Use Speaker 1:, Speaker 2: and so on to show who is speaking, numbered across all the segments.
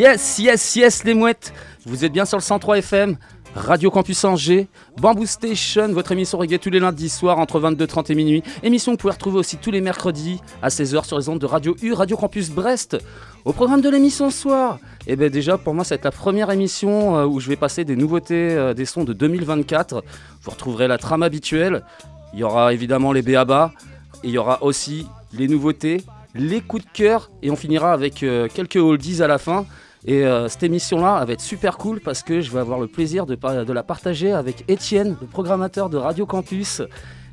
Speaker 1: Yes, yes, yes, les mouettes Vous êtes bien sur le 103 FM, Radio Campus Angers, Bamboo Station, votre émission reggae tous les lundis soirs entre 22h30 et minuit. Émission que vous pouvez retrouver aussi tous les mercredis à 16h sur les ondes de Radio U, Radio Campus Brest. Au programme de l'émission soir, eh bien déjà pour moi c'est la première émission euh, où je vais passer des nouveautés, euh, des sons de 2024. Vous retrouverez la trame habituelle, il y aura évidemment les béabas, et il y aura aussi les nouveautés, les coups de cœur, et on finira avec euh, quelques oldies à la fin. Et euh, cette émission-là, elle va être super cool parce que je vais avoir le plaisir de, par- de la partager avec Étienne, le programmateur de Radio Campus.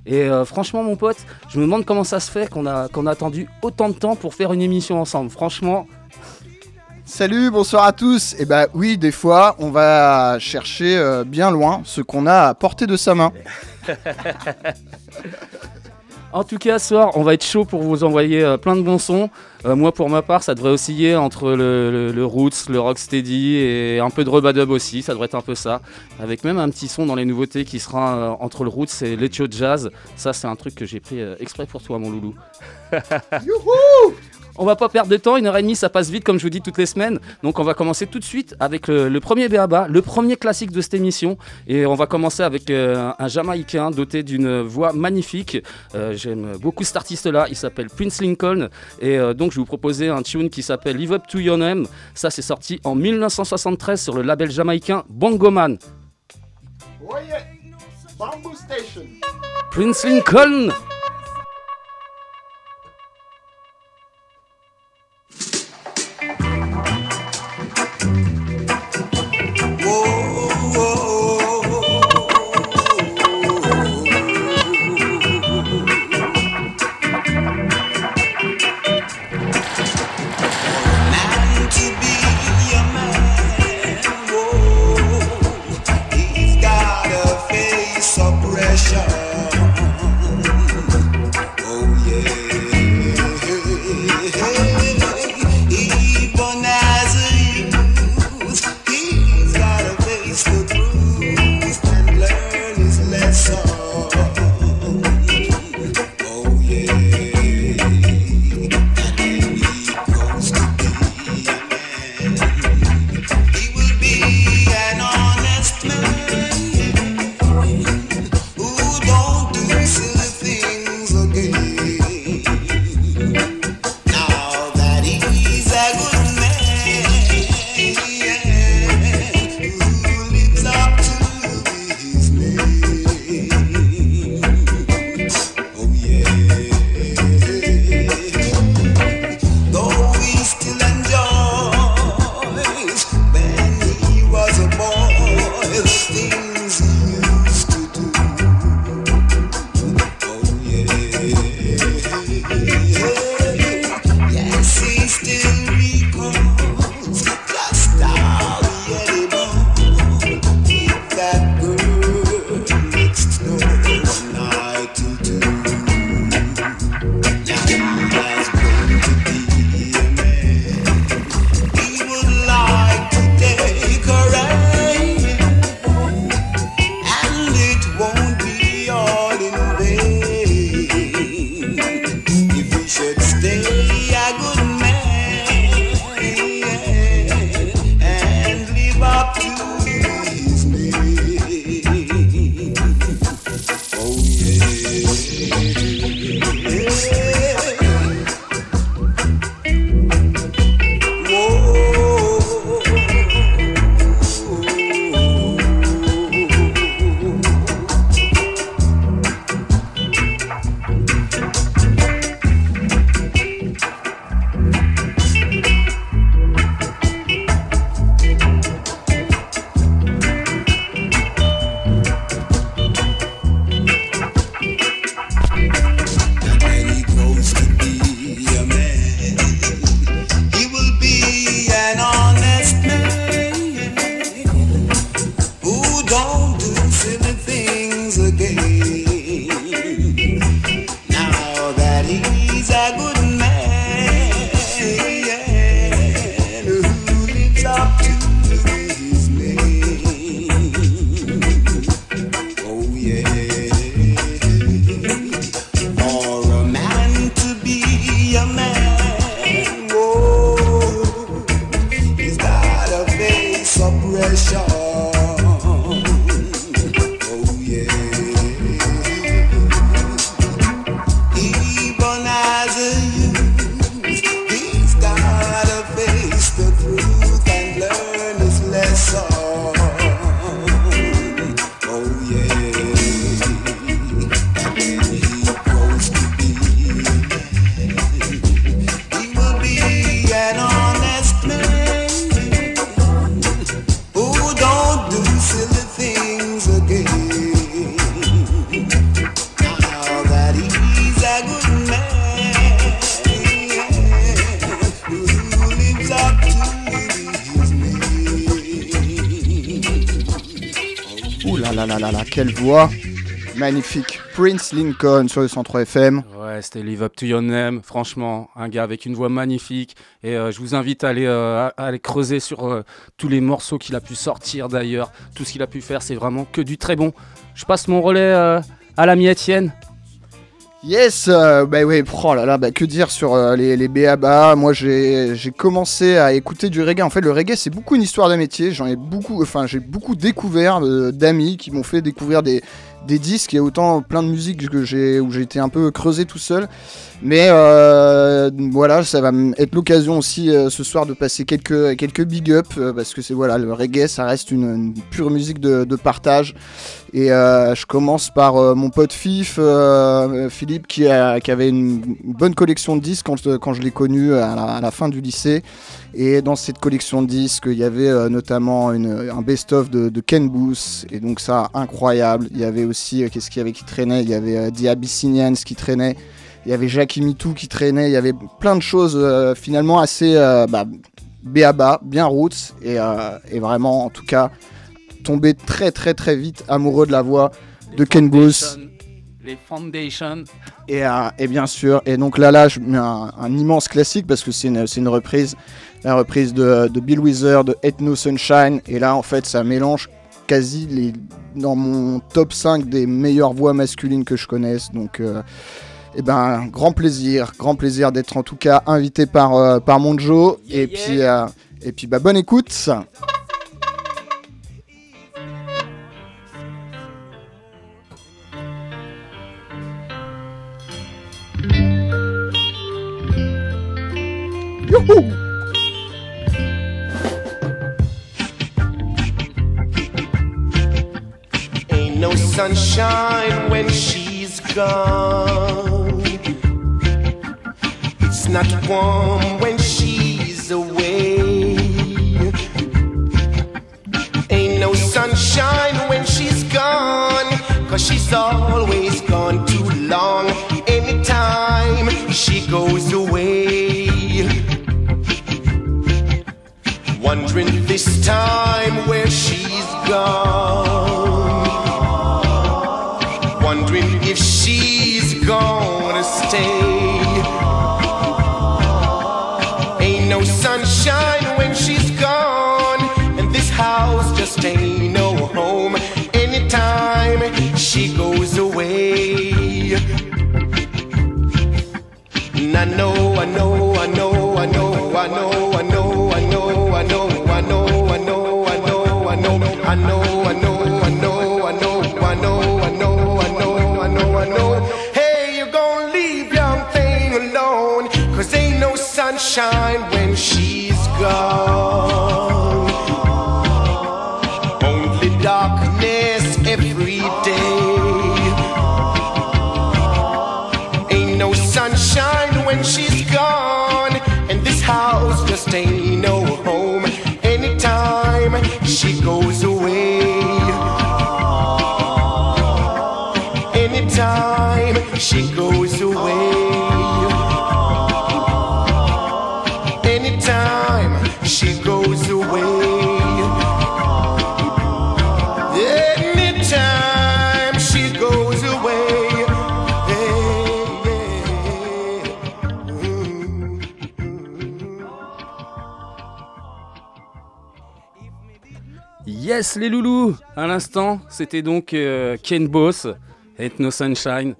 Speaker 1: Et euh, franchement, mon pote, je me demande comment ça se fait qu'on a, qu'on a attendu autant de temps pour faire une émission ensemble. Franchement,
Speaker 2: Salut, bonsoir à tous. Et bah oui, des fois, on va chercher euh, bien loin ce qu'on a à portée de sa main.
Speaker 1: En tout cas, ce soir, on va être chaud pour vous envoyer euh, plein de bons sons. Euh, moi, pour ma part, ça devrait osciller entre le, le- le roots, le rocksteady et un peu de rubadub aussi. Ça devrait être un peu ça. Avec même un petit son dans les nouveautés qui sera euh, entre le roots et l'etio jazz. Ça, c'est un truc que j'ai pris exprès pour toi, mon loulou. On va pas perdre de temps, une heure et demie ça passe vite comme je vous dis toutes les semaines. Donc on va commencer tout de suite avec le, le premier béaba, le premier classique de cette émission. Et on va commencer avec euh, un Jamaïcain doté d'une voix magnifique. Euh, J'aime beaucoup cet artiste-là, il s'appelle Prince Lincoln. Et euh, donc je vais vous proposer un tune qui s'appelle Live Up to Your Name. Ça c'est sorti en 1973 sur le label jamaïcain Bongo Man.
Speaker 2: Bamboo Station.
Speaker 1: Prince Lincoln
Speaker 2: quelle voix Magnifique. Prince Lincoln sur le 103 FM.
Speaker 1: Ouais, c'était Live Up to Your Name. Franchement, un gars avec une voix magnifique. Et euh, je vous invite à aller, euh, creuser sur euh, tous les morceaux qu'il a pu sortir d'ailleurs. Tout ce qu'il a pu faire, c'est vraiment que du très bon. Je passe mon relais à l'ami Étienne.
Speaker 2: Yes, euh, bah oui, oh là là, bah que dire sur euh, les, les BABA. Moi, j'ai j'ai commencé à écouter du reggae. En fait, le reggae, c'est beaucoup une histoire d'amitié. J'en ai beaucoup, enfin, j'ai beaucoup découvert euh, d'amis qui m'ont fait découvrir des, des disques. Il y a autant plein de musique que j'ai où j'ai été un peu creusé tout seul. Mais euh, voilà, ça va être l'occasion aussi euh, ce soir de passer quelques quelques big up euh, parce que c'est voilà, le reggae, ça reste une, pure musique de, partage. Et je commence par mon pote Fif, Philippe, qui, a- qui avait une, bonne collection de disques quand, quand je l'ai connu à la fin du lycée. Et dans cette collection de disques, il y avait euh, notamment un best-of de, Ken Booth. Et donc ça, incroyable. Il y avait aussi, euh, qu'est-ce qu'il y avait qui traînait? Il y avait euh, The Abyssinians qui traînait. Il y avait Jackie Mitou qui traînait. Il y avait plein de choses finalement assez bah, béaba, bien roots. Et, et vraiment, en tout cas, tombé très très très vite amoureux de la voix de Ken Booth.
Speaker 1: Les Foundations.
Speaker 2: Et, euh, et bien sûr, et donc là, là, je mets un, un immense classique parce que c'est une, reprise, la reprise de, de Bill Wither, de Ethno Sunshine. Et là, en fait, ça mélange quasi les, dans mon top 5 des meilleures voix masculines que je connaisse. Donc, euh, eh ben, grand plaisir, grand plaisir d'être en tout cas invité par, euh, par Monjo.
Speaker 1: Yeah,
Speaker 2: et
Speaker 1: yeah.
Speaker 2: puis, euh, et puis bah, bonne écoute.
Speaker 3: Ain't no sunshine when she's gone. It's not warm when she's away. Ain't no sunshine when she's gone. Cause she's always gone too long. Anytime she goes away. Wondering this time where she's gone. Wondering if she's gonna stay. Ain't no sunshine when she's gone, and this house just ain't no home. Anytime she goes away. And I know, I know, I know, I know, I know, alone, cause ain't no sunshine when she's gone.
Speaker 1: Yes, les loulous À l'instant, c'était donc euh, Ken Boss, Ain't No Sunshine.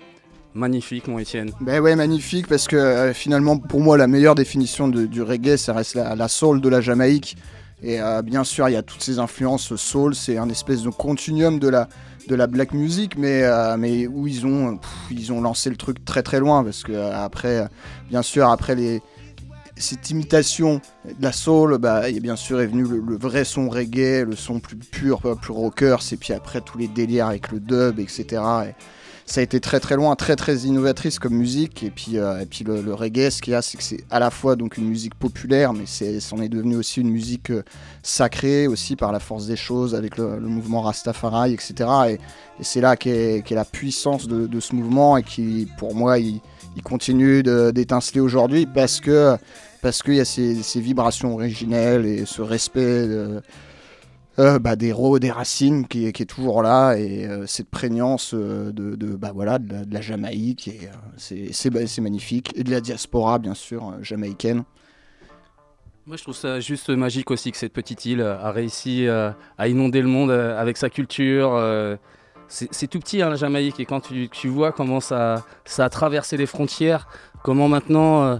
Speaker 1: Magnifique, mon Étienne.
Speaker 2: Ben ouais, magnifique, parce que euh, finalement, pour moi, la meilleure définition de- du reggae, ça reste la, la soul de la Jamaïque. Et euh, bien sûr, il y a toutes ces influences soul, c'est un espèce de continuum de la, de la black music, mais, euh, mais où ils ont, pff, ils ont lancé le truc très très loin, parce que euh, après, euh, bien sûr, après les, cette imitation de la soul, bah, bien sûr est venu le, vrai son reggae, le son plus pur, plus rocker, et puis après tous les délires avec le dub, etc. Et ça a été très très loin, très très innovatrice comme musique. Et puis, euh, et puis le, reggae, ce qu'il y a, c'est que c'est à la fois donc une musique populaire, mais c'en est devenu aussi une musique euh, sacrée, aussi par la force des choses, avec le, mouvement Rastafari, etc. Et, c'est là qu'est, la puissance de, ce mouvement et qui, pour moi, il, continue d'étinceler aujourd'hui parce que parce qu'il y a ces, vibrations originelles et ce respect de, euh, bah, des ro- des racines qui, est- toujours là et euh, cette prégnance euh, de, bah, voilà, de, la, Jamaïque, et, euh, bah, c'est magnifique. Et de la diaspora, bien sûr, euh, jamaïcaine.
Speaker 1: Moi, je trouve ça juste magique aussi que cette petite île a réussi euh, à inonder le monde euh, avec sa culture. euh, C'est tout petit, hein, la Jamaïque, et quand tu, vois comment ça, a traversé les frontières, comment maintenant euh,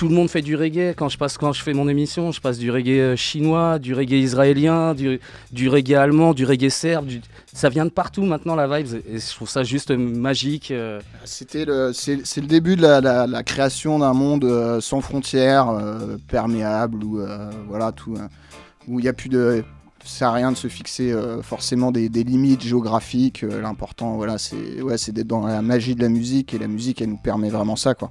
Speaker 1: tout le monde fait du reggae. Quand je, passe, quand je fais mon émission, je passe du reggae euh, chinois, du reggae israélien, du, du reggae allemand, du reggae serbe. Ça vient de partout maintenant, la vibe, et je trouve ça juste magique. euh.
Speaker 2: C'était le, c'est, le début de la, création d'un monde euh, sans frontières, euh, perméable, où euh, voilà tout, euh, où il n'y a plus de, ça sert à rien de se fixer euh, forcément des, des limites géographiques. euh, l'important, voilà, c'est, ouais, c'est d'être dans la magie de la musique et la musique, elle nous permet vraiment ça, quoi.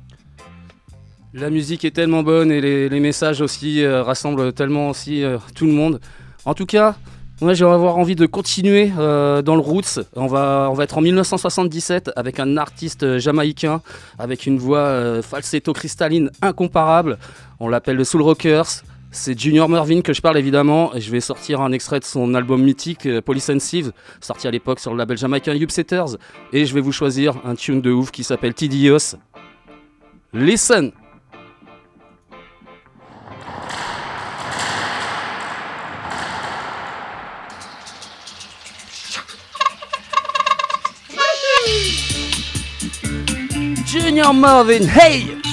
Speaker 1: La musique est tellement bonne et les, messages aussi euh, rassemblent tellement aussi euh, tout le monde. En tout cas, moi j'ai avoir envie de continuer euh, dans le roots. On va, être en 1977 avec un artiste jamaïcain avec une voix falsetto cristalline incomparable. On l'appelle le Soul Rockers. C'est Junior Mervyn que je parle évidemment et je vais sortir un extrait de son album mythique Polysensive, sorti à l'époque sur le label jamaïcain Upsetters et je vais vous choisir un tune de ouf qui s'appelle Tidios. Listen Junior Marvin, hey!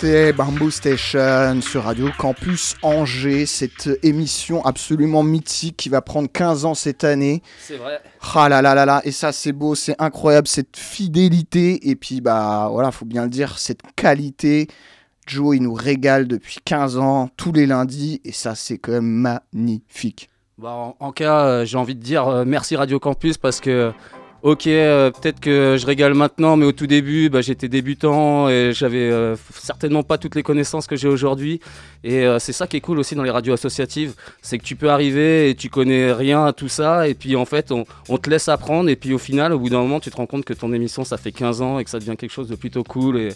Speaker 2: Écoutez Bamboo Station sur Radio Campus Angers, cette émission absolument mythique qui va prendre 15 ans cette année.
Speaker 1: C'est vrai.
Speaker 2: Ah là là là là, et ça c'est beau, c'est incroyable, cette fidélité, et puis bah voilà, faut bien le dire, cette qualité. Joe, il nous régale depuis 15 ans, tous les lundis, et ça c'est quand même magnifique.
Speaker 1: Bah, en, en cas, euh, j'ai envie de dire euh, merci Radio Campus parce que, ok, euh, peut-être que je régale maintenant, mais au tout début, bah, j'étais débutant et j'avais euh, certainement pas toutes les connaissances que j'ai aujourd'hui. Et euh, c'est ça qui est cool aussi dans les radios associatives, c'est que tu peux arriver et tu connais rien à tout ça, et puis en fait, on, te laisse apprendre, et puis au final, au bout d'un moment, tu te rends compte que ton émission, ça fait 15 ans et que ça devient quelque chose de plutôt cool.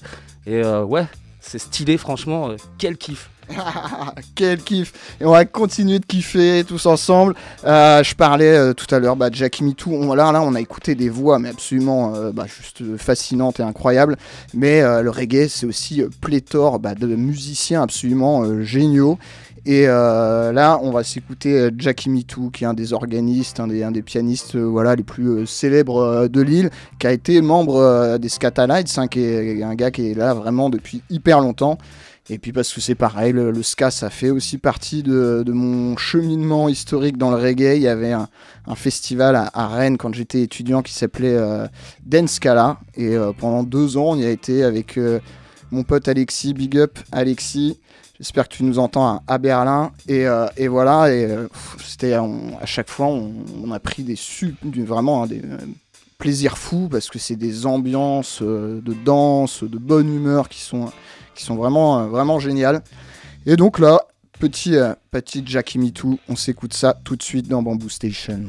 Speaker 1: Et, ouais, c'est stylé, franchement, quel kiff.
Speaker 2: Quel kiff Et on va continuer de kiffer tous ensemble. Euh, je parlais euh, tout à l'heure bah, de Jackie Me Too. On, là, on a écouté des voix, mais absolument euh, bah, juste fascinantes et incroyables. Mais le reggae, c'est aussi pléthore bah, de musiciens absolument géniaux. Et là, on va s'écouter Jackie Me Too, qui est un des organistes, un des, pianistes voilà, les plus célèbres de l'île, qui a été membre des Scatalites, hein, un gars qui est là vraiment depuis hyper longtemps. Et puis parce que c'est pareil, le, ska, ça fait aussi partie de, mon cheminement historique dans le reggae. Il y avait un, festival à, Rennes quand j'étais étudiant qui s'appelait euh, Dance Scala. Et euh, pendant deux ans, on y a été avec euh, mon pote Alexis. Big up Alexis. J'espère que tu nous entends à, Berlin. Et, euh, et voilà, et c'était à chaque fois, on, a pris des su- du- vraiment hein, des plaisirs fous parce que c'est des ambiances de danse, de bonne humeur qui sont, qui sont vraiment, euh, vraiment géniales. Et donc là, petit, euh, petit Jackie Me Too, on s'écoute ça tout de suite dans Bamboo Station.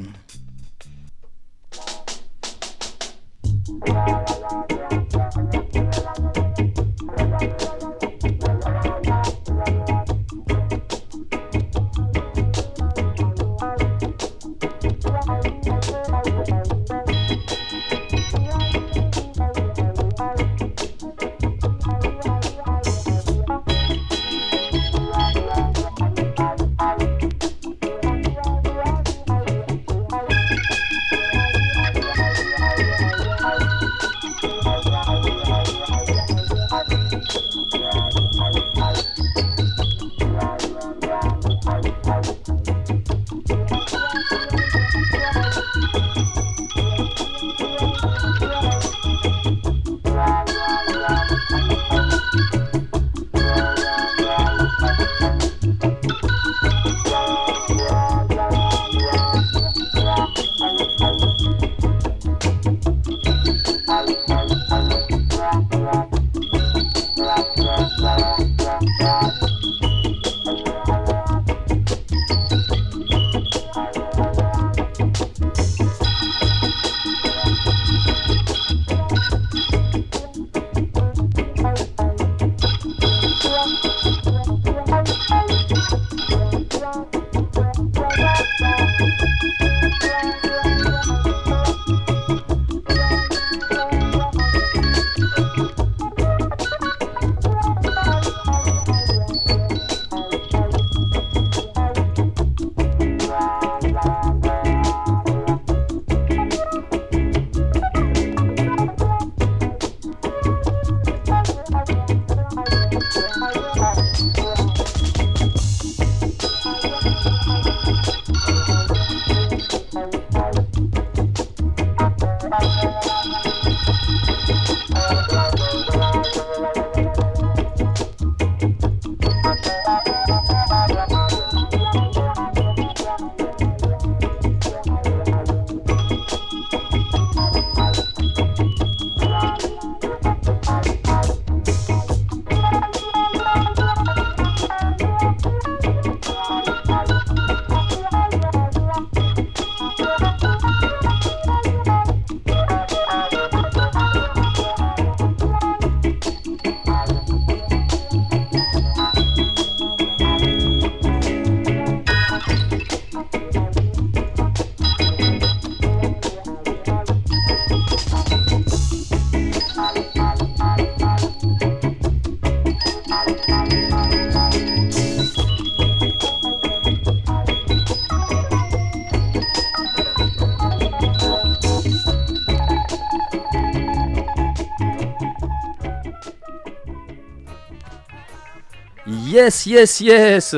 Speaker 1: Yes, yes, yes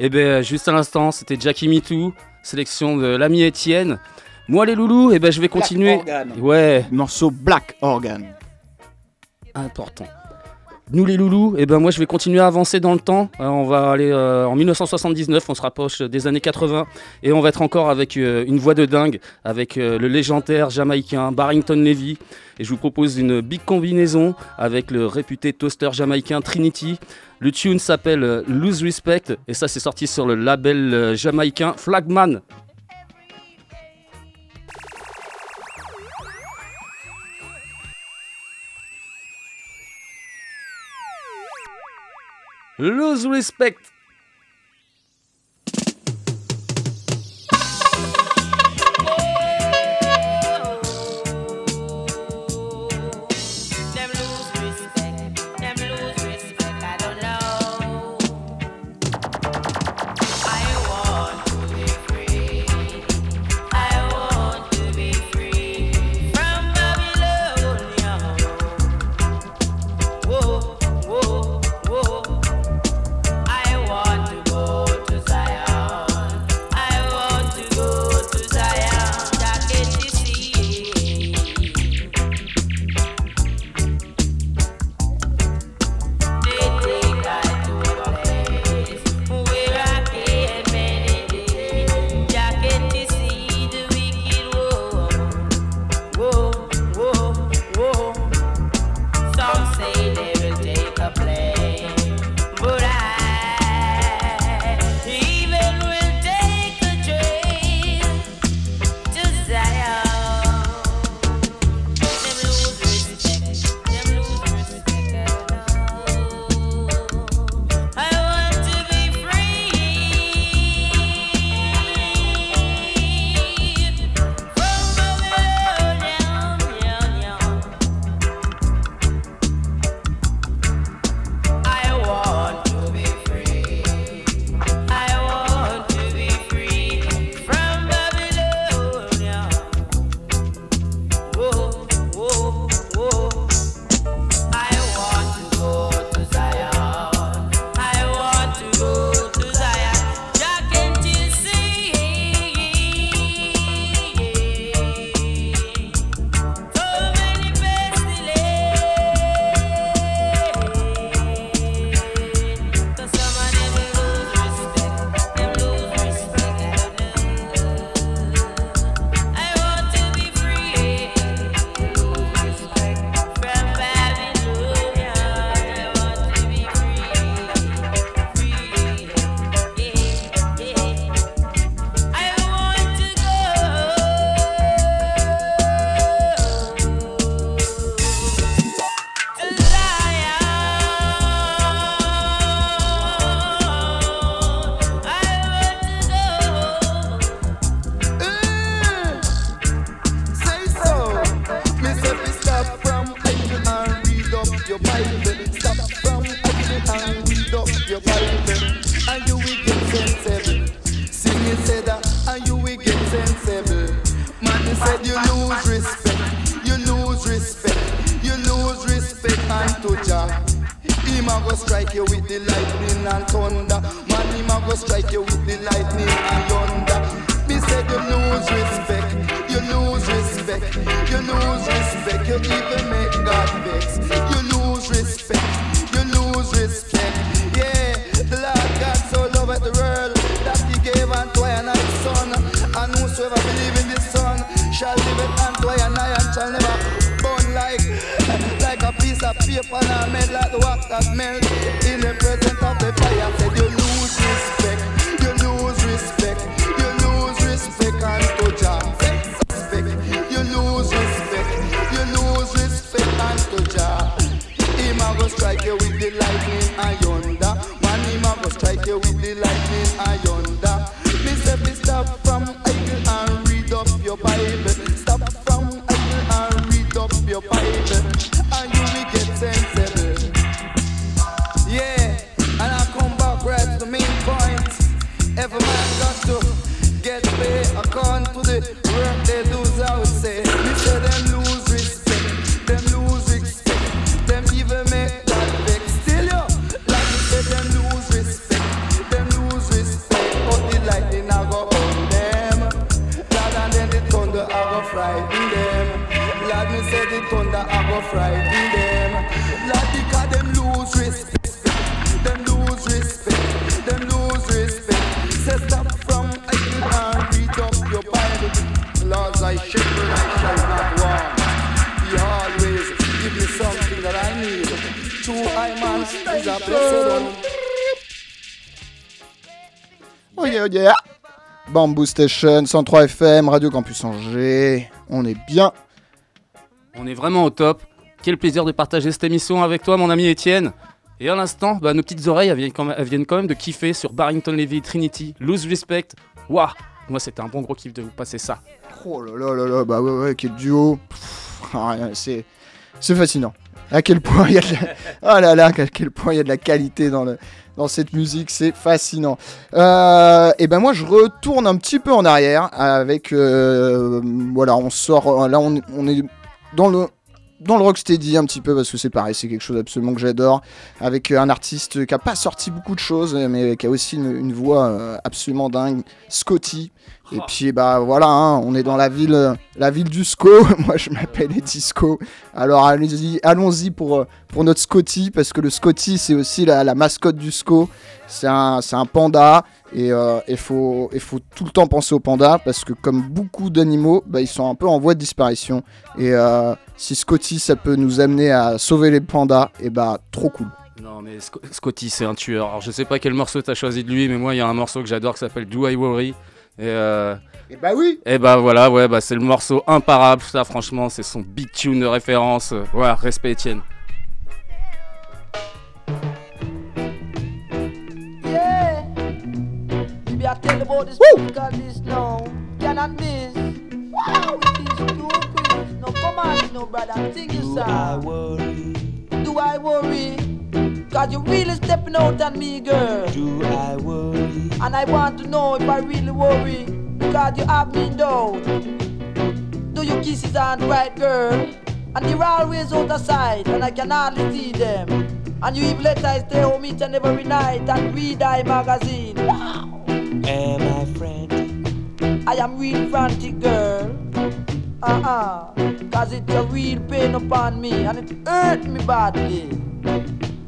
Speaker 1: Et bien, juste à l'instant, c'était Jackie Mitou, sélection de l'ami Étienne. Moi, les loulous, et ben, je vais continuer. Ouais.
Speaker 2: Morceau Black Organ.
Speaker 1: Important. Nous les loulous, et ben moi je vais continuer à avancer dans le temps. Euh, on va aller euh, en 1979, on se rapproche des années 80 et on va être encore avec euh, une voix de dingue avec le légendaire jamaïcain Barrington Levy et je vous propose une big combinaison avec le réputé toaster jamaïcain Trinity. Le tune s'appelle euh, Lose Respect et ça c'est sorti sur le label euh, jamaïcain Flagman.
Speaker 4: Lose Respect
Speaker 2: Bamboo Station, 103 FM, Radio Campus Angers. On est bien.
Speaker 1: On est vraiment au top. Quel plaisir de partager cette émission avec toi, mon ami Étienne. Et à l'instant, bah, nos petites oreilles elles viennent, quand même, elles viennent quand même de kiffer sur Barrington Levy, Trinity, Lose Respect. Waouh Moi, c'était un bon gros kiff de vous passer ça.
Speaker 2: Oh là là là là, bah ouais, ouais, quel duo. Ah, c'est, c'est fascinant. À quel point il y a de la... Oh là là, à quel point il y a de la qualité dans, le, dans cette musique, c'est fascinant. Euh, et ben moi, je retourne un petit peu en arrière avec... euh, voilà, on sort... Là, on, on est dans le... Dans le rocksteady un petit peu parce que c'est pareil, c'est quelque chose absolument que j'adore. Avec euh, un artiste qui a pas sorti beaucoup de choses, mais qui a aussi une, voix absolument dingue, Scotty. Et puis bah voilà, hein, on est dans la ville, euh, la ville du SCO. Moi je m'appelle Eddie SCO. Alors allons-y, allons-y pour euh, pour notre Scotty parce que le Scotty c'est aussi la, la mascotte du SCO. C'est un c'est un panda et il faut il faut tout le temps penser au panda parce que comme beaucoup d'animaux, bah, ils sont un peu en voie de disparition. Et euh, si Scotty ça peut nous amener à sauver les pandas, et bah trop cool.
Speaker 1: Non mais Sc- Scotty c'est un tueur. Alors je sais pas quel morceau t'as choisi de lui, mais moi il y a un morceau que j'adore qui s'appelle Do I Worry? Et, euh,
Speaker 2: Et bah oui.
Speaker 1: et bah voilà, ouais, bah c'est le morceau imparable. Ça franchement c'est son big tune de référence. Ouais, respect Étienne.
Speaker 5: Yeah. Maybe I tell about this because this now cannot miss? Wow, it is too quick. No, come on, no brother, sing your song. Do I worry? Cause you really stepping out on me, girl.
Speaker 3: Do I worry?
Speaker 5: And I want to know if I really worry. Because you have me down. Do your kisses aren't right, girl? And they're always out of sight, and I can hardly see them. And you even let I stay home each and every night and read I magazine. Wow!
Speaker 3: Am I frantic?
Speaker 5: I am real frantic, girl. Uh-uh. Cause it's a real pain upon me, and it hurt me badly.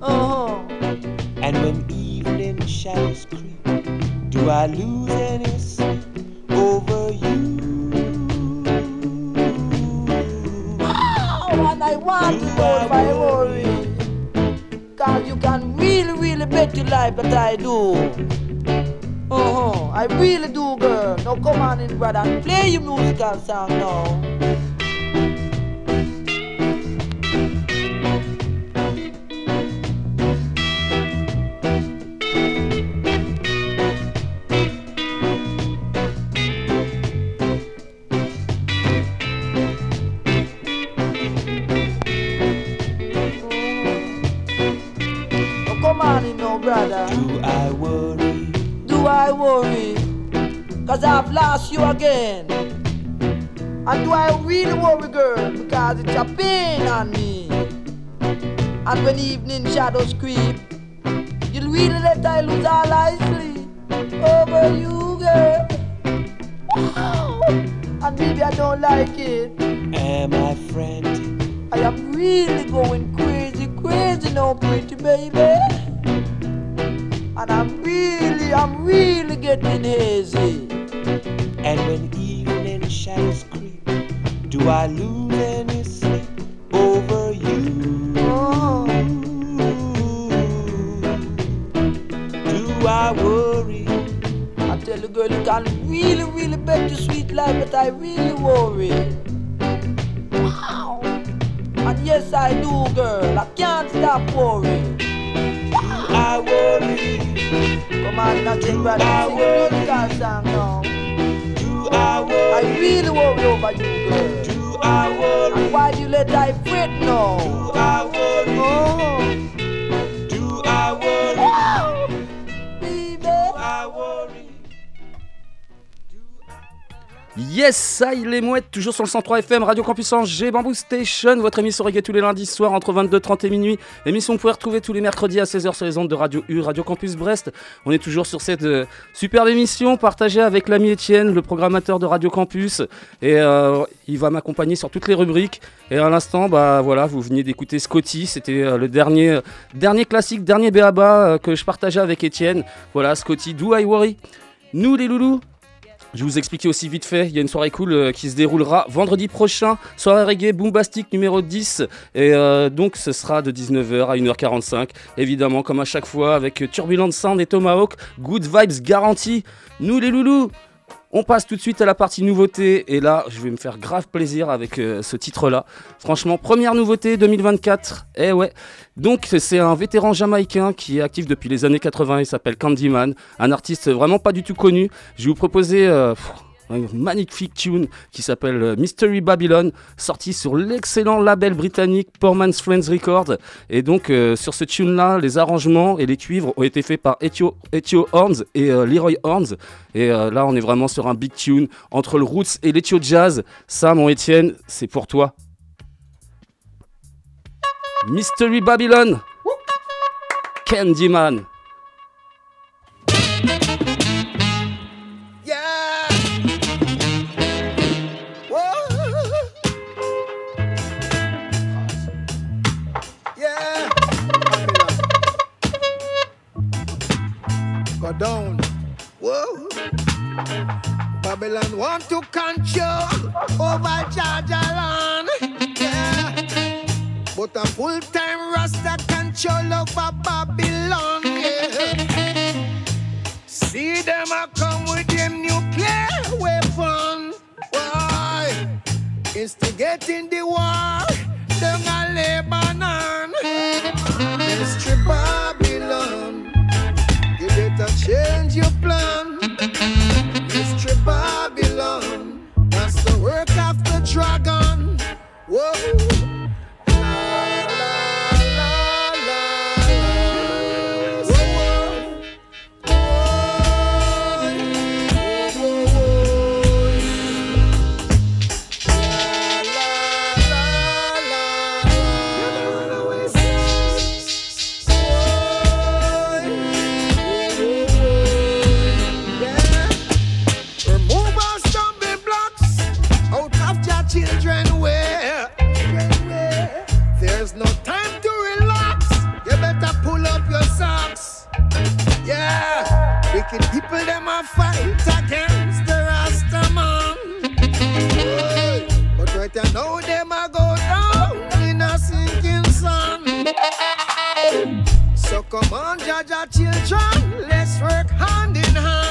Speaker 5: Uh-huh.
Speaker 3: And when evening shadows creep, do I lose any sleep over you?
Speaker 5: Oh, and I want to know if I worry. Cause you can really, really bet your life that I do. Uh-huh, I really do, girl. Now come on in, brother, and play your musical song. Now brother.
Speaker 3: Do I worry?
Speaker 5: Do I worry? Cause I've lost you again. And do I really worry, girl? Because it's a pain on me. And when evening shadows creep, you'll really let I lose all I sleep over you, girl. Wow. And maybe I don't like it.
Speaker 3: Am I frantic?
Speaker 5: I am really going crazy, crazy now, pretty baby. And I'm really, I'm really getting hazy.
Speaker 3: And when evening shadows creep, do I lose any sleep over you? Do I worry?
Speaker 5: I tell you, girl, you can really, really bet your sweet life, but I really worry. Wow. And yes, I do, girl. I can't stop worrying. Come on, now, sing, brother. Sing a musical song now.
Speaker 3: Do I
Speaker 5: I
Speaker 3: worry?
Speaker 5: really worry over you, girl.
Speaker 3: Do I worry?
Speaker 5: And why you let I fret now?
Speaker 3: Do I worry?
Speaker 5: Oh,
Speaker 1: Yes, ça, il est mouette, toujours sur le 103 FM, Radio Campus Angers, Bamboo Station, votre émission reggae tous les lundis soirs entre 22h30 et minuit. Émission que vous pouvez retrouver tous les mercredis à 16h sur les ondes de Radio U, Radio Campus Brest. On est toujours sur cette euh, superbe émission partagée avec l'ami Étienne, le programmateur de Radio Campus. Et euh, il va m'accompagner sur toutes les rubriques. Et à l'instant, bah voilà, vous veniez d'écouter Scotty, c'était euh, le dernier, dernier classique, dernier béaba que je partageais avec Étienne. Voilà, Scotty, Do I Worry? Nous les loulous Je vous expliquer aussi vite fait, il y a une soirée cool euh, qui se déroulera vendredi prochain, soirée reggae Boombastic numéro 10, et euh, donc ce sera de 19h à 1h45, évidemment comme à chaque fois avec Turbulent Sound et Tomahawk, good vibes garantie, nous les loulous on passe tout de suite à la partie nouveauté et là je vais me faire grave plaisir avec euh, ce titre là. Franchement première nouveauté 2024. Eh ouais. Donc c'est un vétéran jamaïcain qui est actif depuis les années 80, il s'appelle Candyman, un artiste vraiment pas du tout connu. Je vais vous proposer euh, un magnifique tune qui s'appelle euh, Mystery Babylon, sorti sur l'excellent label britannique Poor Man's Friends Records. Et donc euh, sur ce tune là, les arrangements et les cuivres ont été faits par Ethio, Ethio Horns et euh, Leroy Horns. Et euh, là on est vraiment sur un big tune entre le roots et l'Ethio Jazz. Ça mon Étienne, c'est pour toi. Mystery Babylon Candyman
Speaker 6: Babylon want to control over Georgia land. Yeah. But a full-time Rasta control over Babylon. Yeah. See them a come with them nuclear weapon. Why? Instigating the war down a Lebanon. Mystery Babylon. You better change your plan. Mystery Babylon. That's the work of the dragon. Whoa. There's no time to relax. You better pull up your socks. Yeah, wicked people them a fight against the Rasta But right now them a go down in a sinking sun. So come on, Jaja children, let's work hand in hand.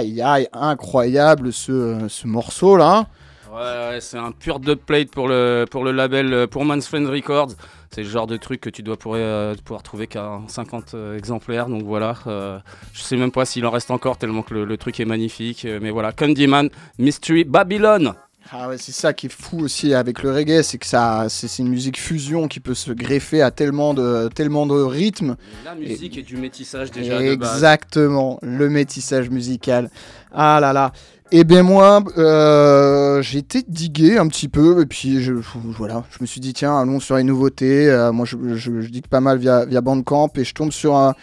Speaker 2: Aïe, aïe, aïe, incroyable ce, ce morceau là.
Speaker 1: Ouais, c'est un pur dubplate pour le, pour le label euh, Pour Man's Friend Records. C'est le genre de truc que tu dois pourrais, euh, pouvoir trouver qu'à 50 euh, exemplaires. Donc voilà, je sais même pas s'il en reste encore tellement que le, truc est magnifique. mais voilà, Candyman, Mystery Babylon.
Speaker 2: Ah ouais, c'est ça qui est fou aussi avec le reggae, c'est que ça, c'est une musique fusion qui peut se greffer à tellement de, tellement de rythmes.
Speaker 1: La musique et du métissage déjà de base.
Speaker 2: Exactement, le métissage musical. Ah là là. Et bien moi, euh, j'ai été digué un petit peu, et puis je, voilà, je me suis dit, tiens, allons sur les nouveautés. Euh, moi, je, je, je digue pas mal via, via Bandcamp, et je tombe sur un,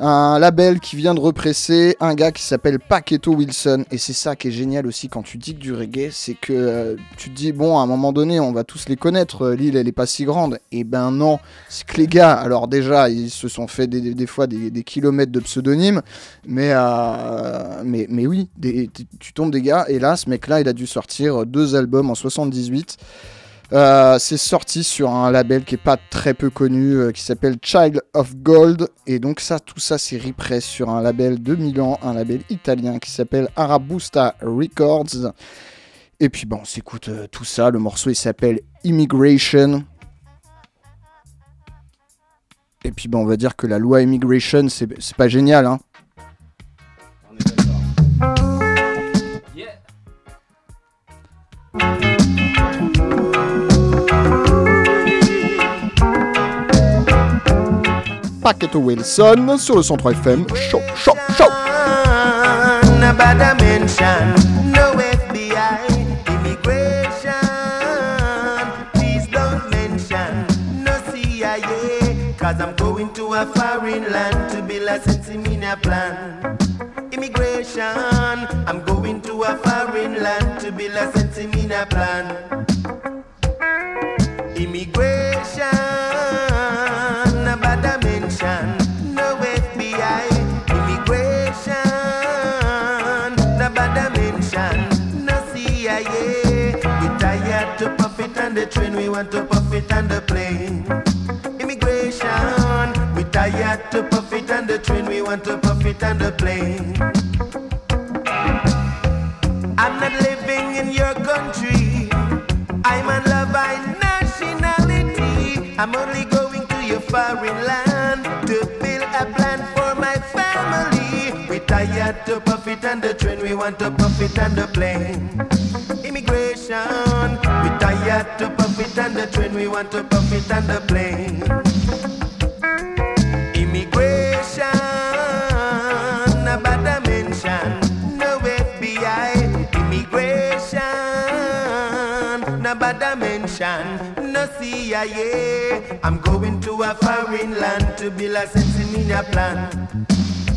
Speaker 2: un label qui vient de represser un gars qui s'appelle Paqueto Wilson. Et c'est ça qui est génial aussi quand tu digues du reggae, c'est que euh, tu te dis, bon, à un moment donné, on va tous les connaître, euh, l'île, elle est pas si grande. Et ben non, c'est que les gars, alors déjà, ils se sont fait des, fois des, kilomètres de pseudonymes, mais, euh, mais, oui, tu tombes des gars, et là, ce mec-là, il a dû sortir deux albums en 78. Euh, c'est sorti sur un label qui est pas très peu connu, euh, qui s'appelle Child of Gold, et donc ça, tout ça, c'est repress sur un label de Milan, un label italien qui s'appelle Arabusta Records. Et puis bon, on s'écoute euh, tout ça. Le morceau, il s'appelle Immigration. Et puis bon, on va dire que la loi Immigration, c'est c'est pas génial, hein. Wilson sur le 103 FM.
Speaker 3: Mention, no CIA. Cause I'm going to a foreign land to build a plan. Immigration, I'm going to a foreign land to build a plan. Immigration, the train, we want to puff it on the plane. Immigration, we tired to puff it on the train, we want to puff it on the plane. I'm not living in your country. I'm a love by nationality. I'm only going to your foreign land to build a plan for my family. We tired to puff it on the train, we want to puff it on the plane. Immigration, we tired to puff it on the train, we want to puff it on the plane. Immigration, no bad mention, no FBI. Immigration, no bad mention, no CIA. I'm going to a foreign land to build a sense a plan.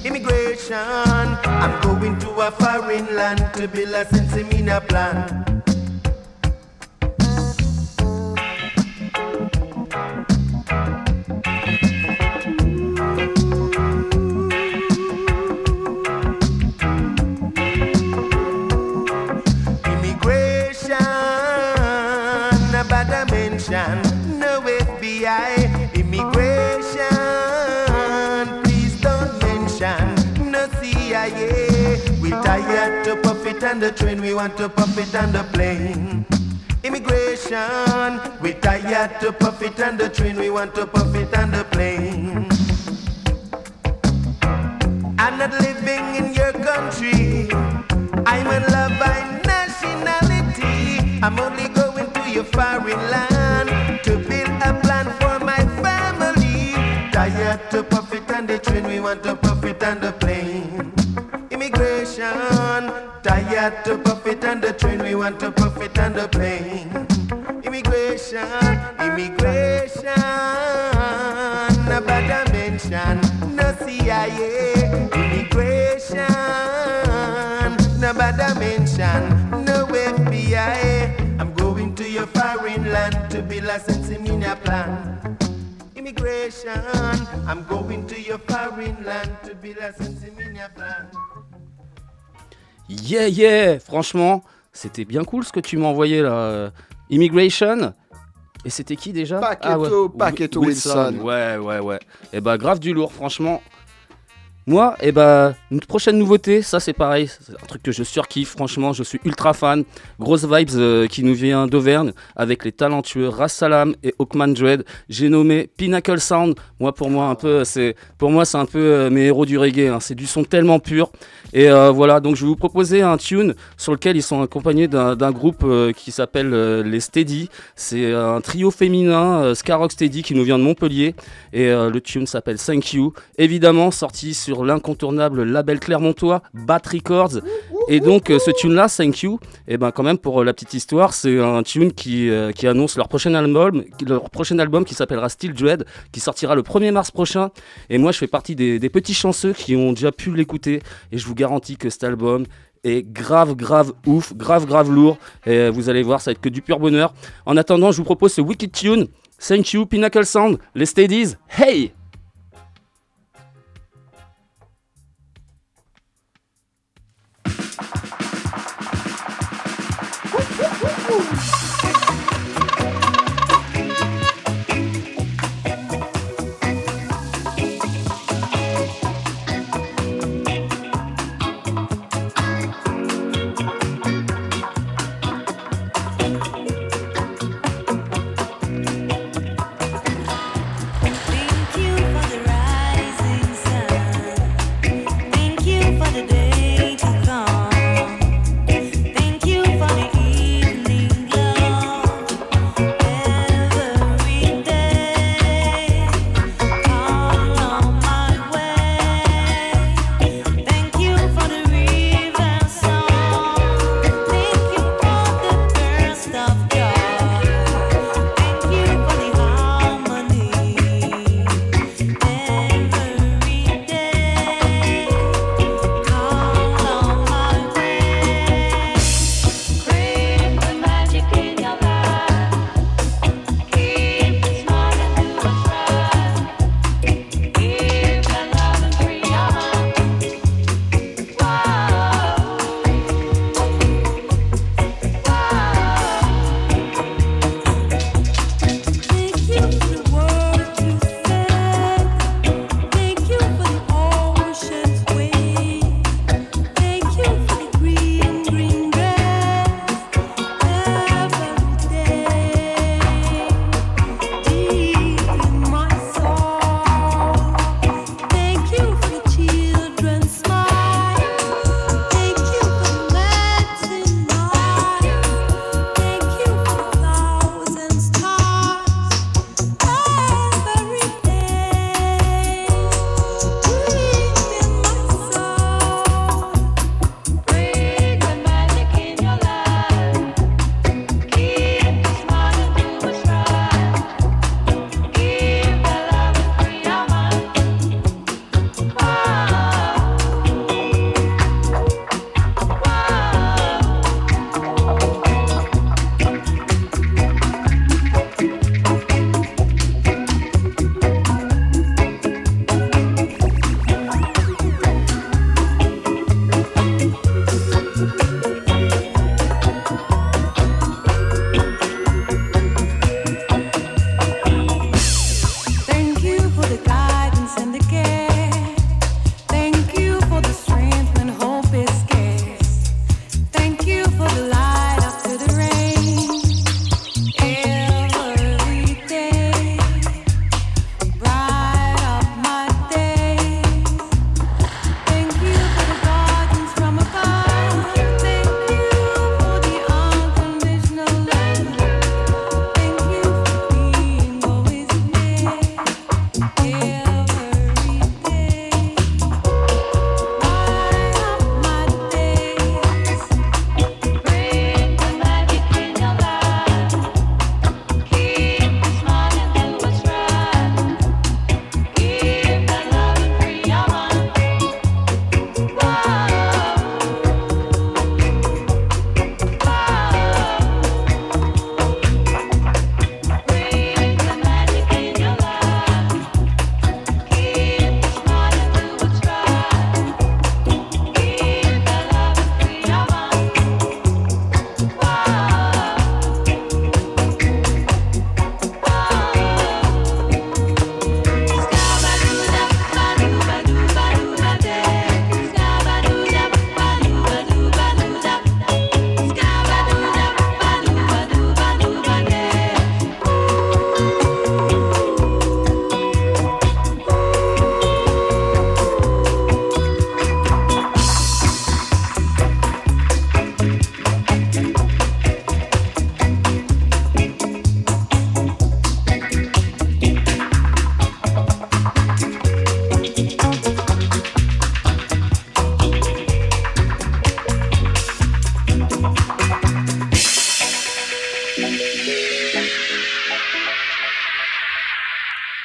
Speaker 3: Immigration, I'm going to a foreign land to build a sense a plan. On the train, we want to puff it on the plane. Immigration, we tired to puff it on the train, we want to puff it on the plane. I'm not living in your country. I'm in love by nationality. I'm only going to your foreign land to build a plan for my family. Tired to puff it on the train, we want to puff it on the plane. Immigration, tired to puff it on the train, we want to puff it on the plane. Immigration, immigration, no bad mention, no CIA. Immigration, no bad mention, no FBI. I'm going to your foreign land to a sense in a plan. Immigration, I'm going to your foreign land to a sense in a plan.
Speaker 1: Yeah, yeah Franchement, c'était bien cool ce que tu m'as envoyé là. euh, Immigration. Et c'était qui déjà?
Speaker 2: Paqueto-
Speaker 1: Wi-
Speaker 2: Paqueto Wilson.
Speaker 1: Ouais, ouais, ouais. Et bah, grave du lourd, franchement. Moi, eh ben, une prochaine nouveauté, ça c'est pareil, c'est un truc que je surkiffe, franchement, je suis ultra fan. Grosse vibes euh, qui nous vient d'Auvergne avec les talentueux Rassalam et Hawkman Dread. J'ai nommé Pinnacle Sound. Moi, pour moi, un peu, c'est, pour moi, c'est un peu euh, mes héros du reggae. hein. C'est du son tellement pur. Et euh, voilà, donc je vais vous proposer un tune sur lequel ils sont accompagnés d'un, groupe qui s'appelle les Steady. C'est un trio féminin, Skyrock Steady, qui nous vient de Montpellier. Et le tune s'appelle Thank You. Évidemment, sorti sur l'incontournable label clermontois, Bat Records. Et donc, euh, ce tune-là, Thank You, et ben quand même, pour euh, la petite histoire, c'est un tune qui, euh, qui annonce leur prochain album, leur prochain album qui s'appellera Still Dread, qui sortira le 1er mars prochain. Et moi, je fais partie des, des petits chanceux qui ont déjà pu l'écouter. Et je vous garantis que cet album est grave, grave ouf, grave, grave lourd. Et vous allez voir, ça va être que du pur bonheur. En attendant, je vous propose ce Wicked Tune. Thank you, Pinnacle Sound, les Steadies. Hey!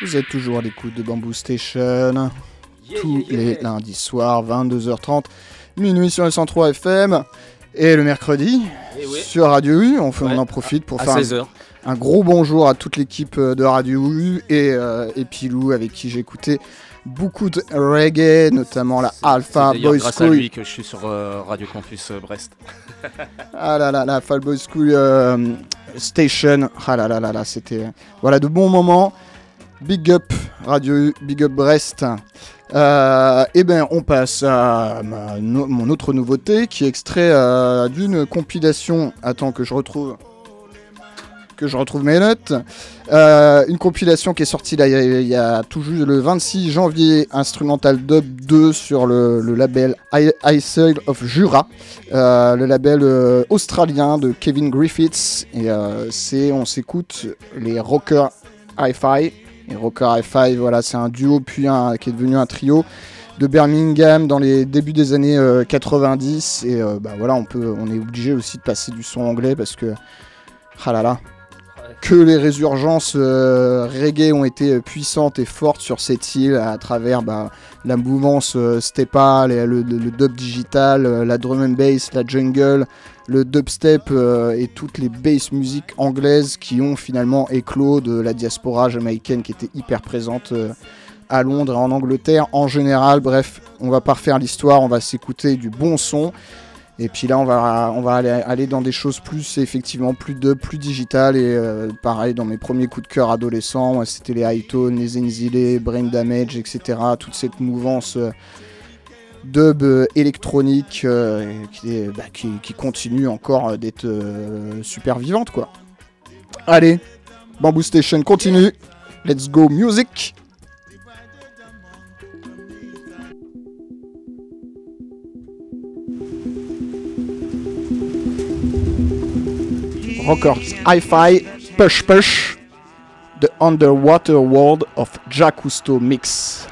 Speaker 2: Vous êtes toujours à l'écoute de Bamboo Station tous les lundis soirs, 22h30, minuit sur le 103 FM. Et le mercredi, sur Radio U, on, fait- on
Speaker 1: Ouais.
Speaker 2: en profite pour
Speaker 1: À
Speaker 2: faire un,
Speaker 1: 16h.
Speaker 2: un gros bonjour à toute l'équipe euh, de Radio U et, euh, et Pilou avec qui j'ai écouté beaucoup de reggae, notamment la Alpha
Speaker 1: C'est d'ailleurs
Speaker 2: Boy
Speaker 1: grâce à
Speaker 2: School.
Speaker 1: lui que je suis sur euh, Radio Campus euh, Brest.
Speaker 2: Ah là là, la Alpha Boy School euh, Station. Ah là là là là, c'était voilà de bons moments. Big up Radio Big up Brest. Euh, et ben on passe à mon autre nouveauté qui est extrait euh, d'une compilation. Attends que je retrouve que je retrouve mes notes. Euh, une compilation qui est sortie là, il y a- tout juste le 26 janvier, Instrumental Dub 2 sur le, label I- Isle of Jura, euh, le label australien de Kevin Griffiths. Et c'est, on s'écoute les Rocker Hi-Fi. Et Rocker Hi-Fi, voilà, c'est un duo puis un, qui est devenu un trio de Birmingham dans les débuts des années euh, 90. Et euh, bah voilà, on peut, on est obligé aussi de passer du son anglais parce que, ah que les résurgences euh, reggae ont été puissantes et fortes sur cette île à travers bah, la mouvance euh, Stepa, les- le, dub digital, euh, la drum and bass, la jungle, le dubstep euh, et toutes les bass musiques anglaises qui ont finalement éclos de la diaspora jamaïcaine qui était hyper présente à Londres et en Angleterre en général. Bref, on va pas refaire l'histoire, on va s'écouter du bon son. Et puis là, on va, on va aller, aller dans des choses plus, effectivement, plus dub, plus digitales. Et euh, pareil, dans mes premiers coups de cœur adolescents, c'était les Hightone, les Enzile, Brain Damage, etc. Toute cette mouvance euh, dub euh, électronique bah, qui, qui continue encore d'être super vivante, quoi. Allez, Bamboo Station continue. Let's go music Records Hi-Fi Push Push The Underwater World of Jack Cousteau Mix.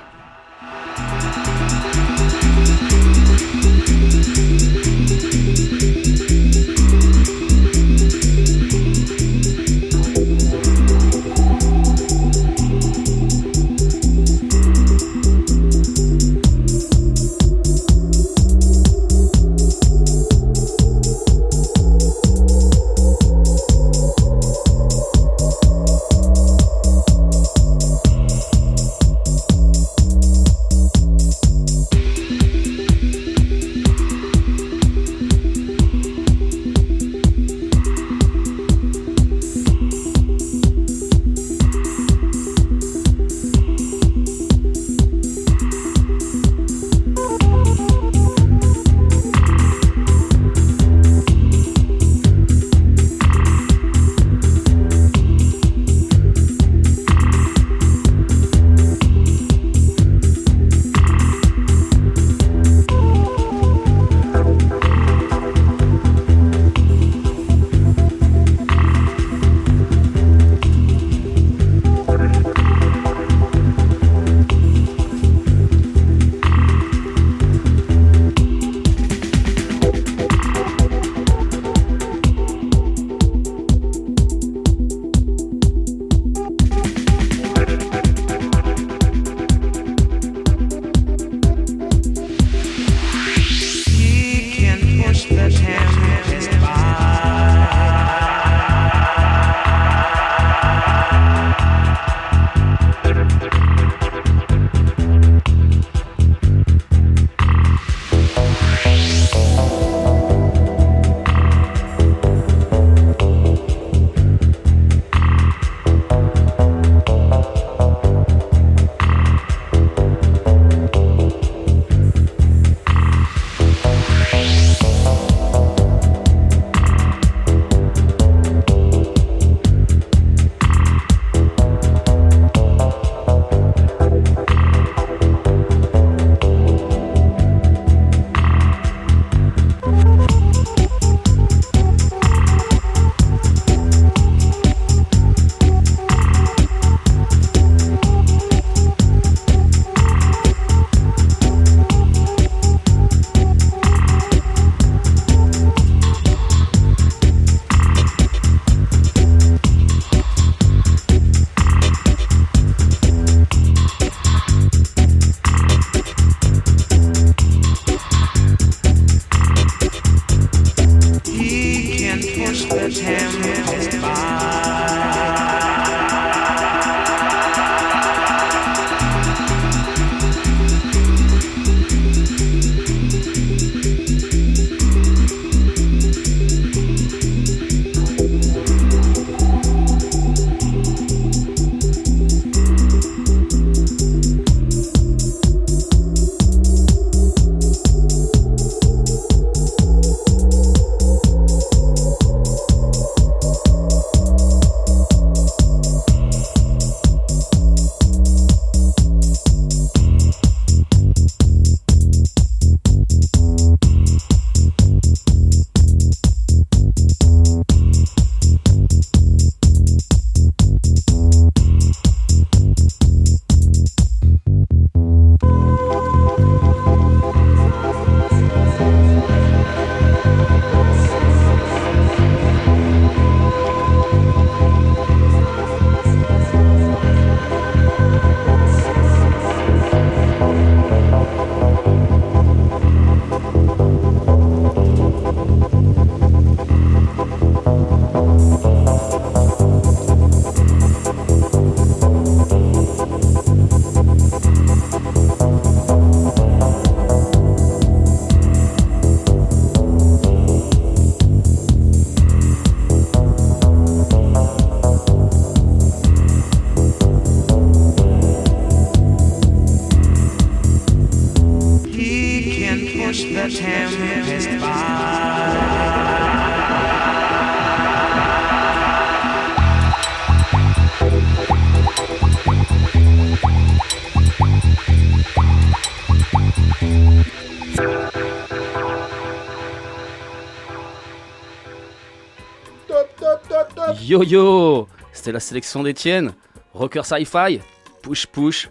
Speaker 1: Yo yo C'était la sélection d'Etienne. Rocker Sci-Fi. Push push.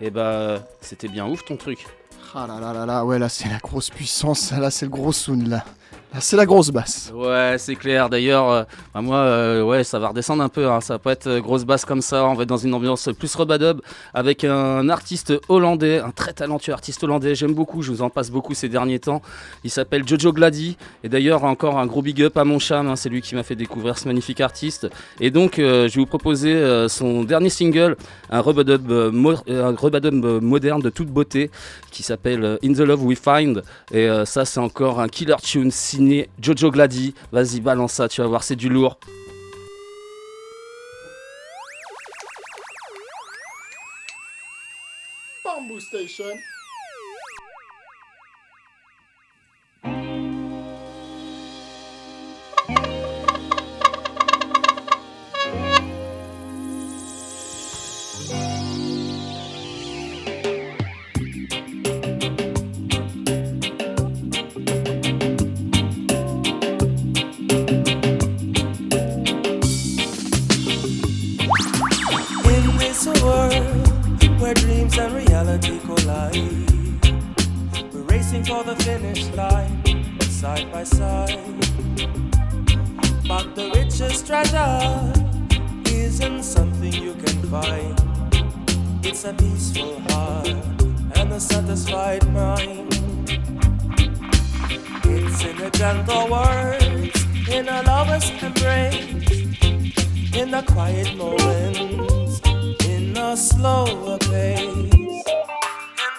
Speaker 1: Et bah, c'était bien ouf ton truc.
Speaker 2: Ah là là là là, ouais, là c'est la grosse puissance, là c'est le gros sound là. Là c'est la grosse basse.
Speaker 1: Ouais, c'est clair. D'ailleurs, euh, bah, moi, euh, ouais, ça va redescendre un peu. hein. Ça va pas être euh, grosse basse comme ça. On va être dans une ambiance plus rubadub avec un artiste hollandais, un très talentueux artiste hollandais. J'aime beaucoup. Je vous en passe beaucoup ces derniers temps. Il s'appelle Jojo Glady. Et d'ailleurs, encore un gros big up à mon cham. hein. C'est lui qui m'a fait découvrir ce magnifique artiste. Et donc, je vais vous proposer son dernier single, un rubadub, euh, mo- moderne de toute beauté qui s'appelle In the Love We Find. Et ça, c'est encore un killer tune Jojo Glady. Vas-y, balance ça, tu vas voir, c'est du lourd.
Speaker 2: Bamboo Station.
Speaker 7: Reality collide, we're racing for the finish line, side by side. But the richest treasure isn't something you can find. It's a peaceful heart and a satisfied mind. It's in the gentle words, in a lover's embrace in the quiet moments, in a slower pace,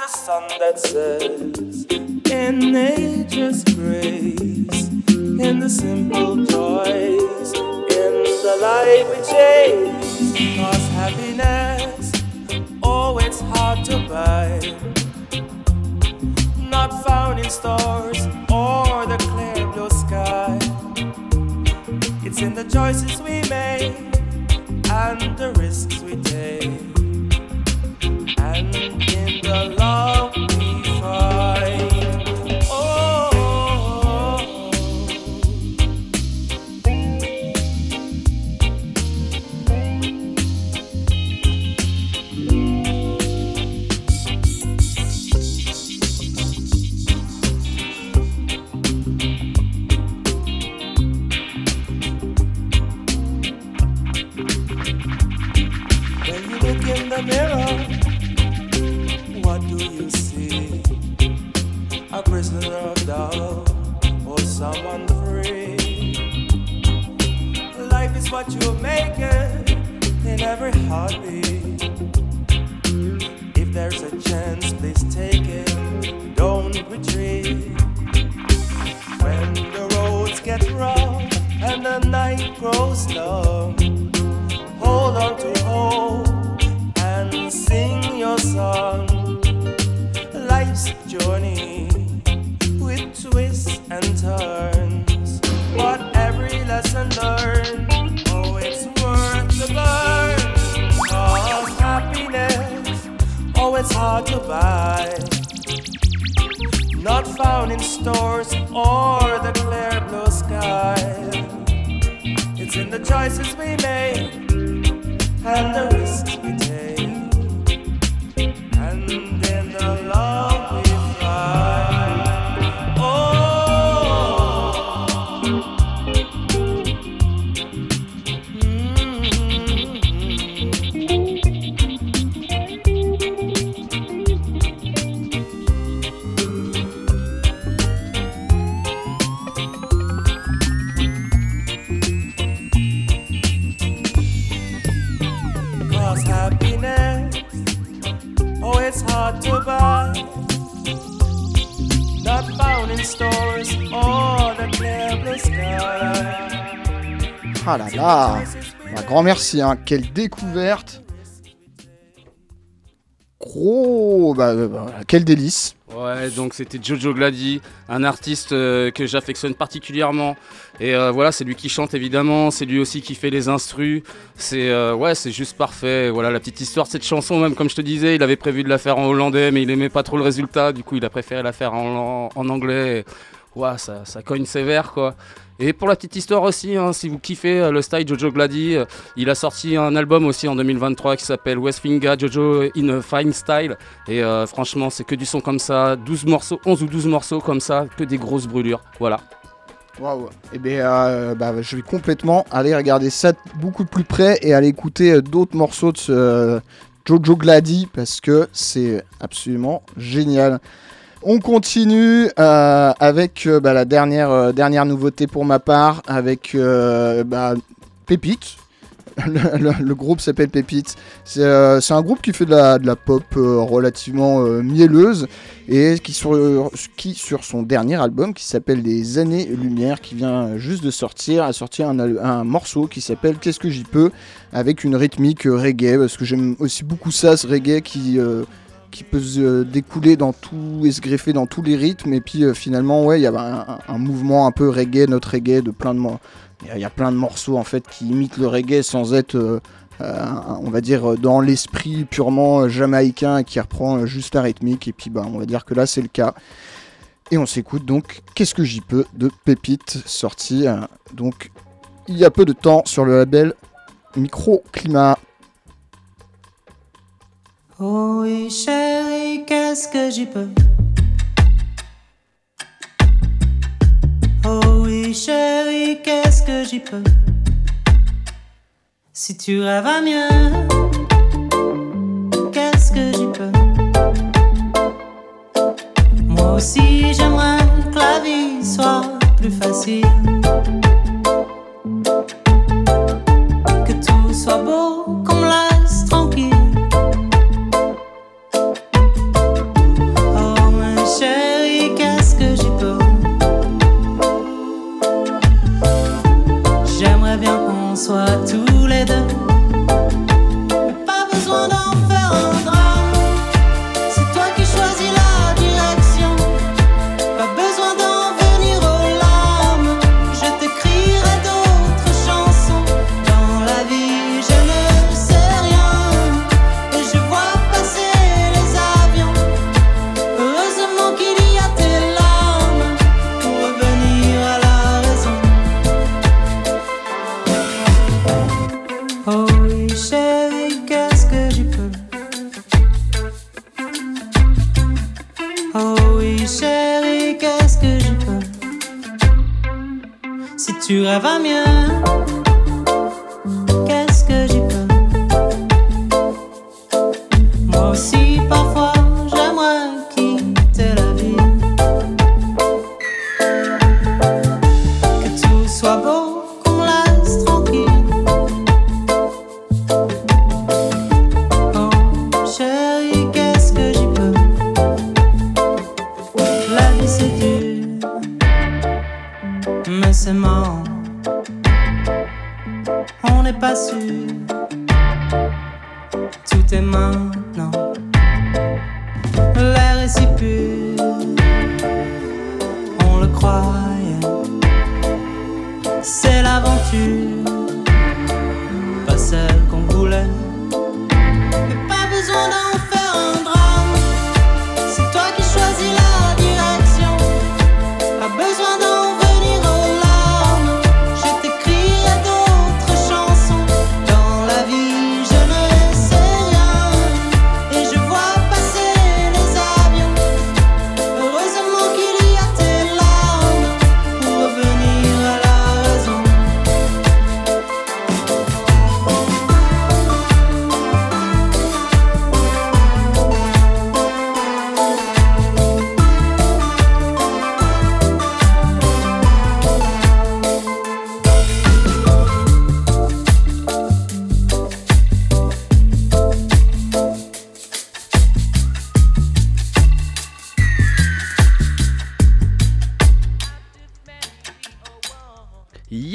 Speaker 7: sun that sets, in nature's grace, in the simple joys, in the light we chase. Cause happiness, oh, it's hard to buy, not found in stores or the clear blue sky. It's in the choices we make and the risks we take, in the love
Speaker 2: Hein. quelle découverte Gros, bah, euh, bah, quel délice
Speaker 1: Ouais, donc c'était Jojo Glady, un artiste euh, que j'affectionne particulièrement. Et euh, voilà, c'est lui qui chante évidemment, c'est lui aussi qui fait les instrus. C'est euh, ouais, c'est juste parfait. Voilà la petite histoire de cette chanson, même comme je te disais, il avait prévu de la faire en hollandais, mais il aimait pas trop le résultat. Du coup, il a préféré la faire en, anglais. Ouais, ça, ça cogne sévère quoi. Et pour la petite histoire aussi, hein, si vous kiffez euh, le style Jojo Glady, euh, il a sorti un album aussi en 2023 qui s'appelle Westfinga Jojo in a Fine Style. Et euh, franchement, c'est que du son comme ça, 12 morceaux, 11 ou 12 morceaux comme ça, que des grosses brûlures. Voilà.
Speaker 2: Waouh Et bien, bah, je vais complètement aller regarder ça beaucoup plus près et aller écouter d'autres morceaux de ce Jojo Glady parce que c'est absolument génial. On continue euh, avec euh, bah, la dernière, euh, dernière nouveauté pour ma part, avec bah, Pépite. Le, groupe s'appelle Pépite. C'est un groupe qui fait de la, pop relativement mielleuse et qui sur, son dernier album qui s'appelle Des années-lumière qui vient juste de sortir a sorti un, morceau qui s'appelle Qu'est-ce que j'y peux avec une rythmique reggae parce que j'aime aussi beaucoup ça ce reggae qui qui peut se euh, découler dans tout et se greffer dans tous les rythmes. Et puis euh, finalement ouais il y a un, mouvement un peu reggae notre reggae de plein de il y a- plein de morceaux en fait qui imitent le reggae sans être euh, on va dire dans l'esprit purement jamaïcain qui reprend juste la rythmique. Et puis bah on va dire que là c'est le cas. Et on s'écoute donc qu'est-ce que j'y peux de Pépite sorti donc il y a peu de temps sur le label Microclimat
Speaker 8: Oh oui, chérie, qu'est-ce que j'y peux? Oh oui, chérie, qu'est-ce que j'y peux? Si tu rêves à mieux, qu'est-ce que j'y peux? Moi aussi, j'aimerais que la vie soit plus facile. Que tout soit beau, Si tu rêves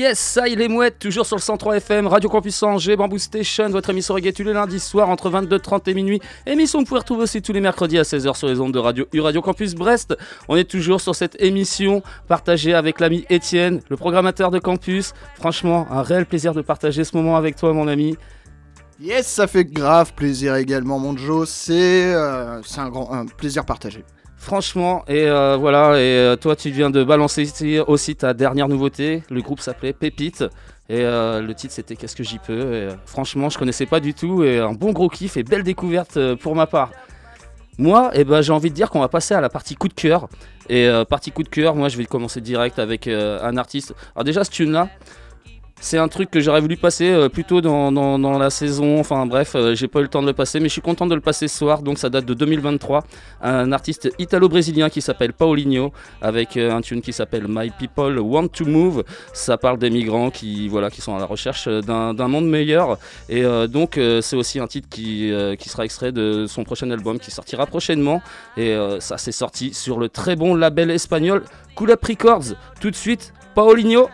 Speaker 1: Yes, ça il est mouette, toujours sur le 103 FM, Radio Campus Angers, Bamboo Station, votre émission reggae tous les lundis soirs entre 22h30 et minuit. Émission que vous pouvez retrouver aussi tous les mercredis à 16h sur les ondes de Radio U Radio Campus Brest. On est toujours sur cette émission partagée avec l'ami Étienne, le programmateur de campus. Franchement, un réel plaisir de partager ce moment avec toi mon ami.
Speaker 2: Yes, ça fait grave plaisir également, mon Joe. C'est euh, un grand un plaisir partagé.
Speaker 1: Franchement, et euh, voilà, et euh, toi tu viens de balancer aussi ta dernière nouveauté. Le groupe s'appelait Pépite. Et euh, le titre c'était Qu'est-ce que j'y peux? Franchement, je connaissais pas du tout. Et un bon gros kiff et belle découverte pour ma part. Moi, eh ben, j'ai envie de dire qu'on va passer à la partie coup de cœur. Et partie coup de cœur, moi je vais commencer direct avec un artiste. Alors, déjà, ce tune-là, c'est un truc que j'aurais voulu passer euh, plutôt dans, dans- la saison. Enfin, bref, euh, j'ai pas eu le temps de le passer, mais je suis content de le passer ce soir. Donc, ça date de 2023. Un artiste italo-brésilien qui s'appelle Paulinho, avec euh, un tune qui s'appelle My People Want to Move. Ça parle des migrants qui, voilà, qui sont à la recherche d'un monde meilleur. Et donc, c'est aussi un titre qui, sera extrait de son prochain album qui sortira prochainement. Et ça, c'est sorti sur le très bon label espagnol Cool Up. Tout de suite, Paulinho.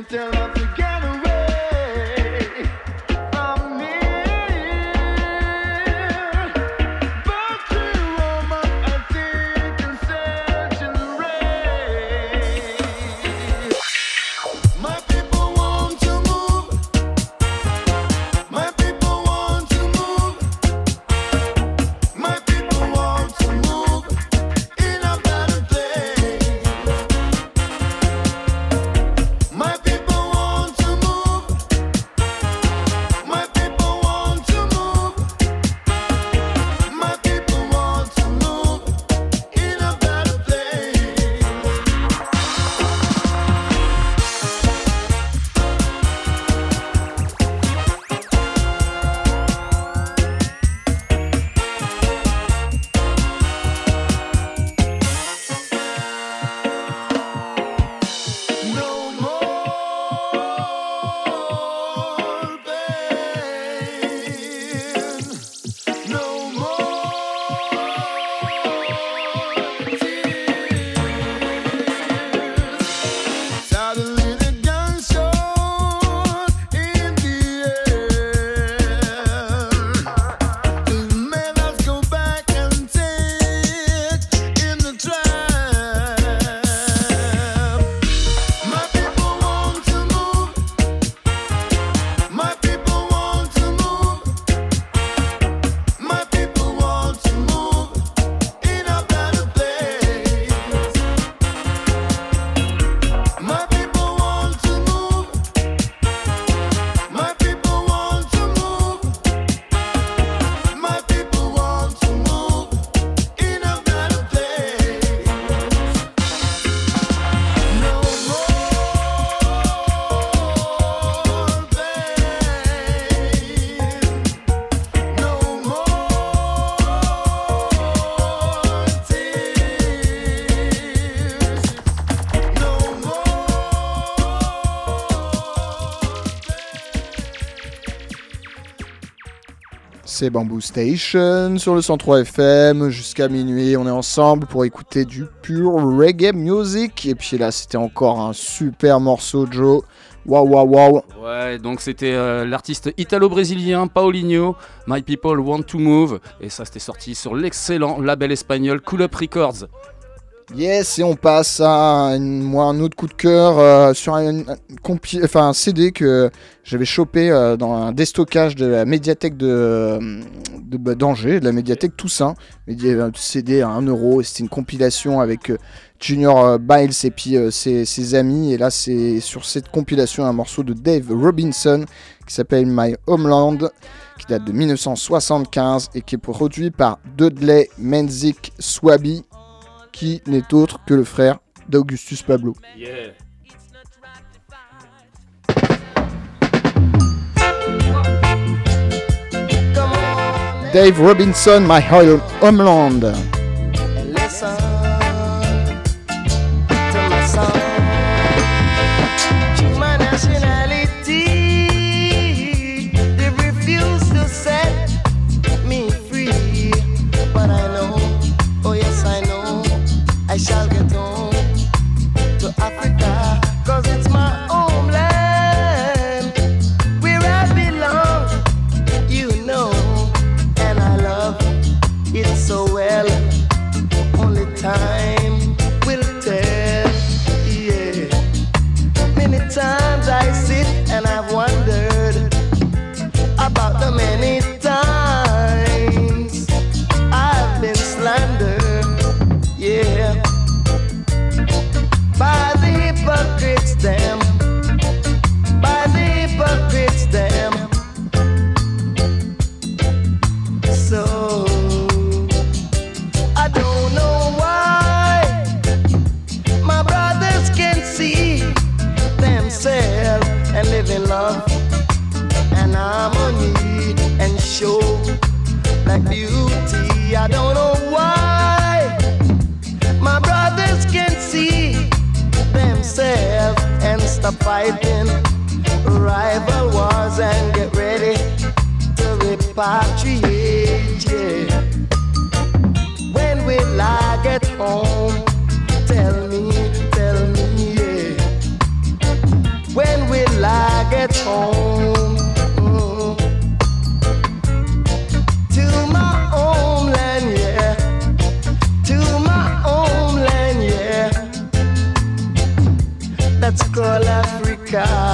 Speaker 9: They tell us to
Speaker 2: Bamboo Station sur le 103 FM jusqu'à minuit. On est ensemble pour écouter du pur reggae music. Et puis là, c'était encore un super morceau, Joe. Waouh, waouh, waouh.
Speaker 1: Ouais, donc c'était euh, l'artiste italo-brésilien Paulinho, My People Want to Move, et ça c'était sorti sur l'excellent label espagnol Cool Up Records.
Speaker 2: Yes, et on passe à moi, un autre coup de cœur euh, sur un, CD que j'avais chopé euh, dans un déstockage de la médiathèque de, bah, d'Angers, de la médiathèque Toussaint. Un CD à 1€, euro, c'était une compilation avec euh, Junior Biles et puis ses, ses amis. Et là, c'est sur cette compilation un morceau de Dave Robinson qui s'appelle My Homeland, qui date de 1975 et qui est produit par Dudley Menzik Swaby qui n'est autre que le frère d'Augustus Pablo. Dave Robinson, My Home- Homeland.
Speaker 9: Fighting rival wars and get ready to repatriate. God.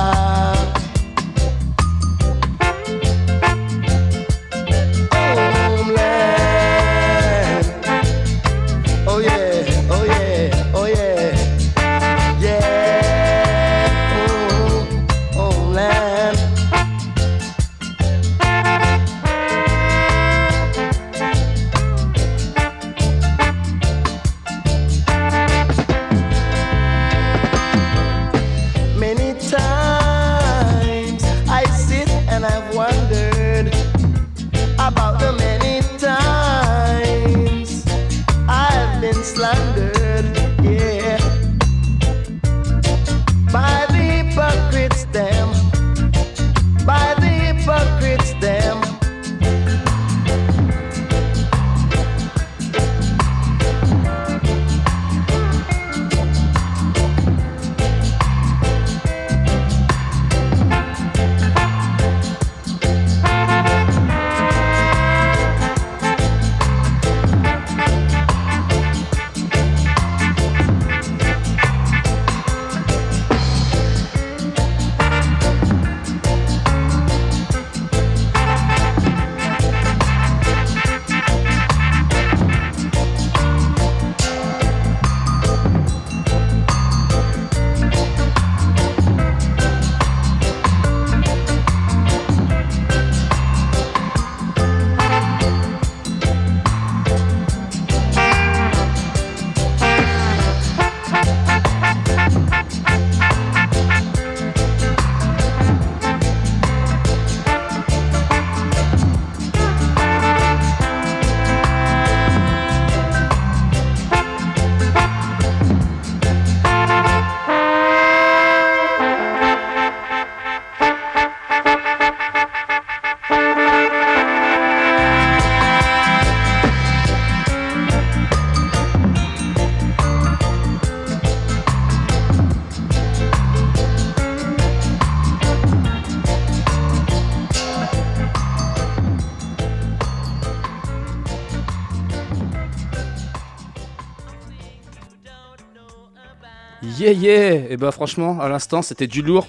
Speaker 9: Yeah, yeah
Speaker 1: Et bah franchement, à l'instant, c'était du lourd.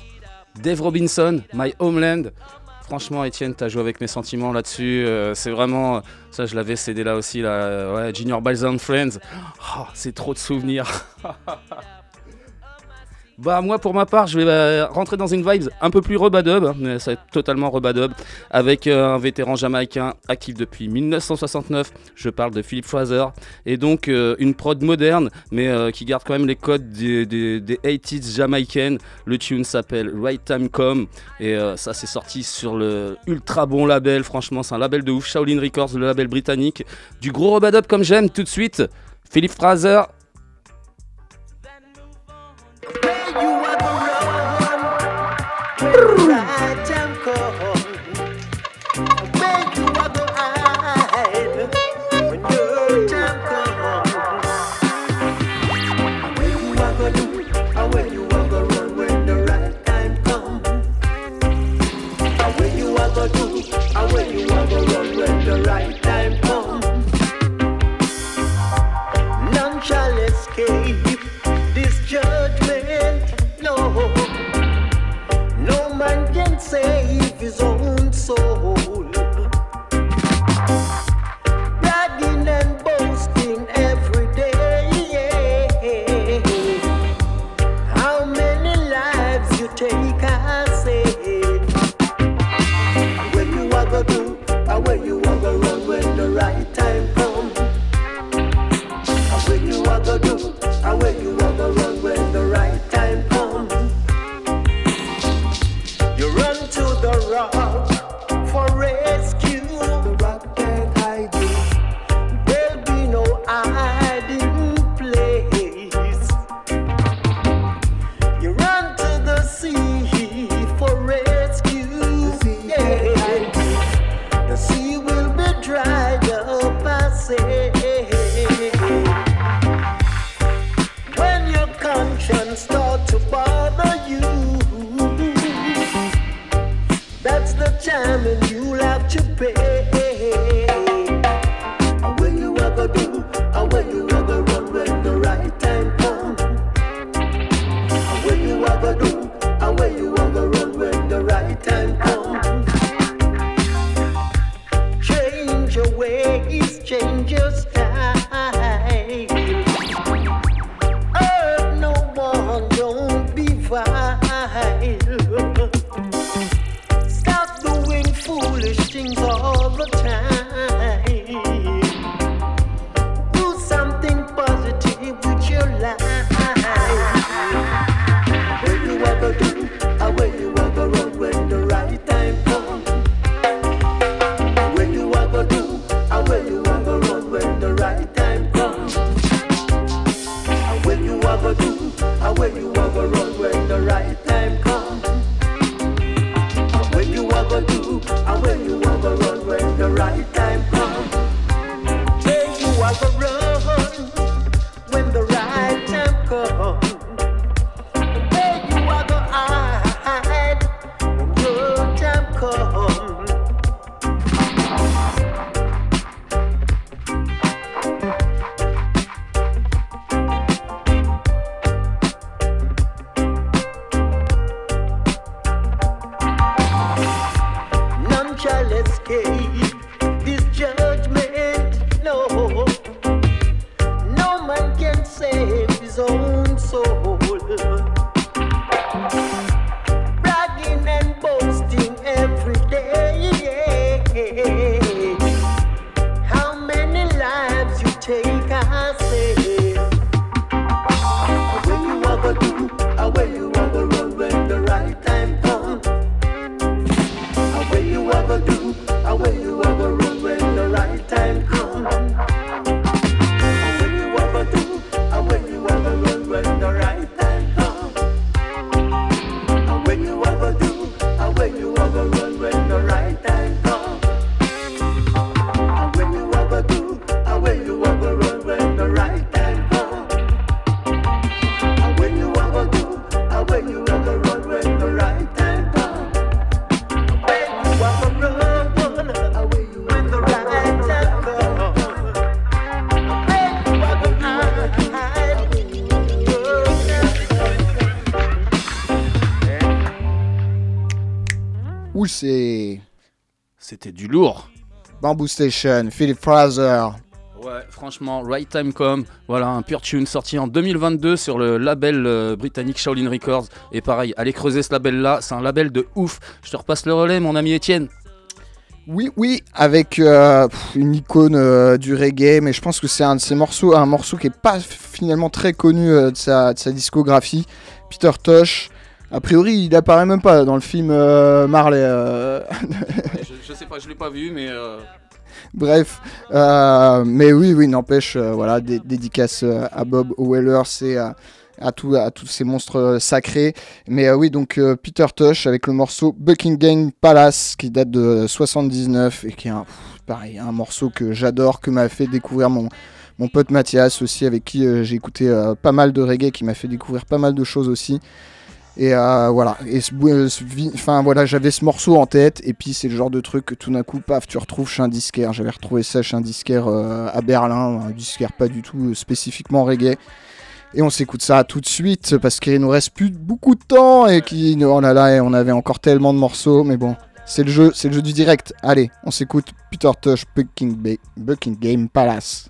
Speaker 1: Dave Robinson, My Homeland. Franchement, Étienne, t'as joué avec mes sentiments là-dessus. Euh, c'est vraiment. Ça, je l'avais cédé là aussi, là. Euh, Junior Balls Friends. Oh, c'est trop de souvenirs. Bah moi pour ma part je vais euh, rentrer dans une vibe un peu plus rebadub, mais ça va être totalement rebadub, avec euh, un vétéran jamaïcain actif depuis 1969, je parle de Philip Fraser, et donc euh, une prod moderne mais qui garde quand même les codes des, des, 80s jamaïcaines, le tune s'appelle Right Time Come, et ça c'est sorti sur le ultra bon label, franchement c'est un label de ouf, Shaolin Records, le label britannique, du gros rebadub comme j'aime tout de suite, Philip Fraser,
Speaker 2: c'est
Speaker 1: C'était du lourd.
Speaker 2: Bamboo Station, Philip Fraser.
Speaker 1: Ouais, franchement, Right Time Com, voilà un pure tune sorti en 2022 sur le label euh, britannique Shaolin Records. Et pareil, allez creuser ce label-là, c'est un label de ouf. Je te repasse le relais, mon ami Étienne.
Speaker 2: Oui, oui, avec euh, une icône euh, du reggae, mais je pense que c'est un de ces morceaux, un morceau qui est pas finalement très connu de, sa, de sa discographie. Peter Tosh. A priori, il apparaît même pas dans le film euh, Marley. euh,
Speaker 1: je, je sais pas, je l'ai pas vu, mais euh,
Speaker 2: Bref, mais oui, oui, n'empêche, voilà, dé- dédicace à Bob Weller, c'est à, à, tout- à tous ces monstres sacrés. Mais oui, donc Peter Tosh avec le morceau Buckingham Palace qui date de 79 et qui est un, pff, pareil, un morceau que j'adore, que m'a fait découvrir mon, mon pote Mathias aussi, avec qui j'ai écouté pas mal de reggae, qui m'a fait découvrir pas mal de choses aussi. Et euh, voilà, euh, voilà, j'avais ce morceau en tête, et puis c'est le genre de truc que tout d'un coup, paf, tu retrouves chez un disquaire. J'avais retrouvé ça chez un disquaire euh, à Berlin, un disquaire pas du tout euh, spécifiquement reggae. Et on s'écoute ça tout de suite parce qu'il nous reste plus beaucoup de temps et qui, oh là là, on avait encore tellement de morceaux, mais bon, c'est le jeu, c'est le jeu du direct. Allez, on s'écoute Peter Tosh, Buckingham Palace.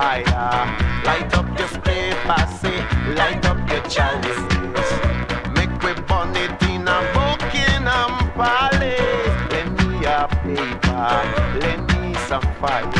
Speaker 3: Vampire. Light up your paper, say, light up your chalice. Make we burn it in a Buckingham Palace. Lend me a paper, lend me some fire.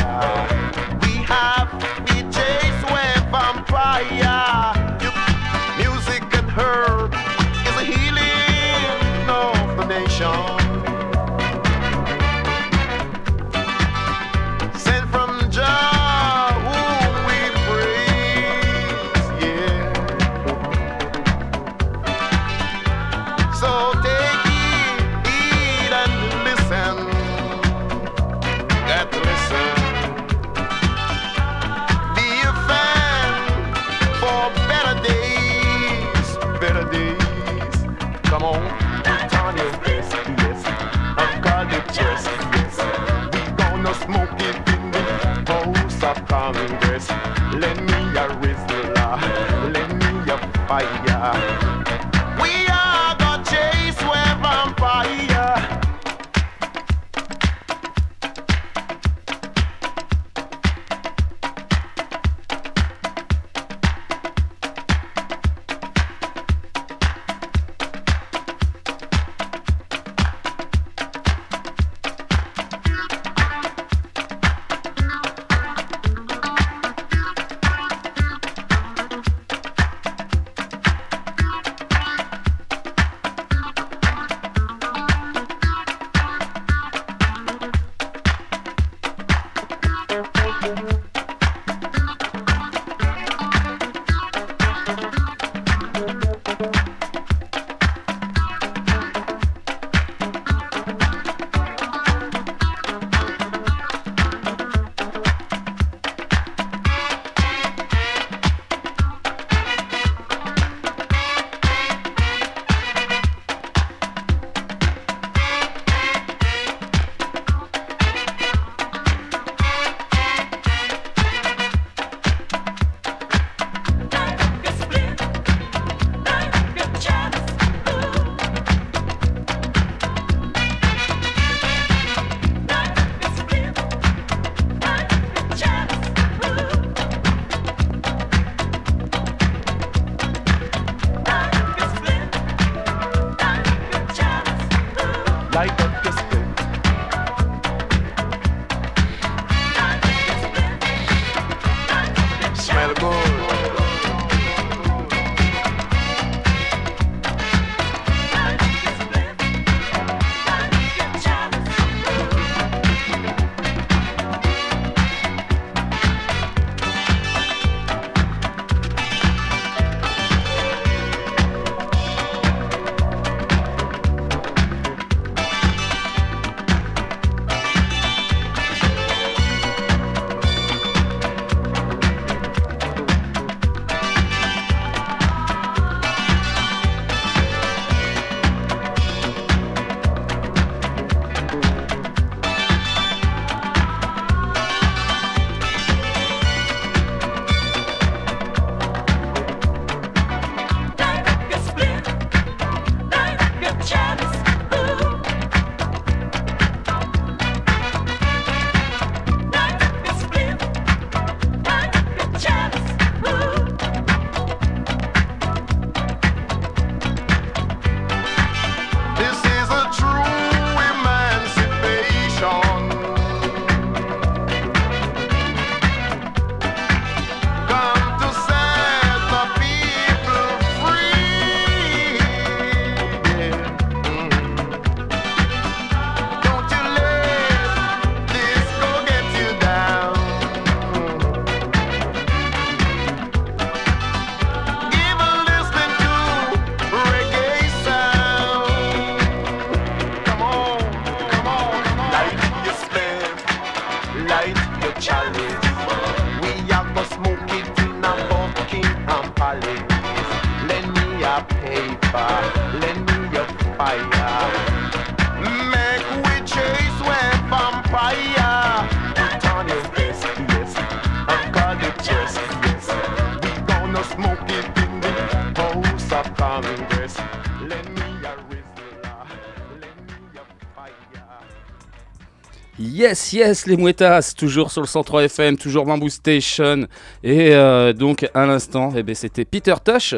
Speaker 3: Yes, yes,
Speaker 1: les mouettas, toujours sur le 103 FM, toujours Bamboo Station. Et euh, donc, à l'instant, eh ben, c'était Peter Tosh.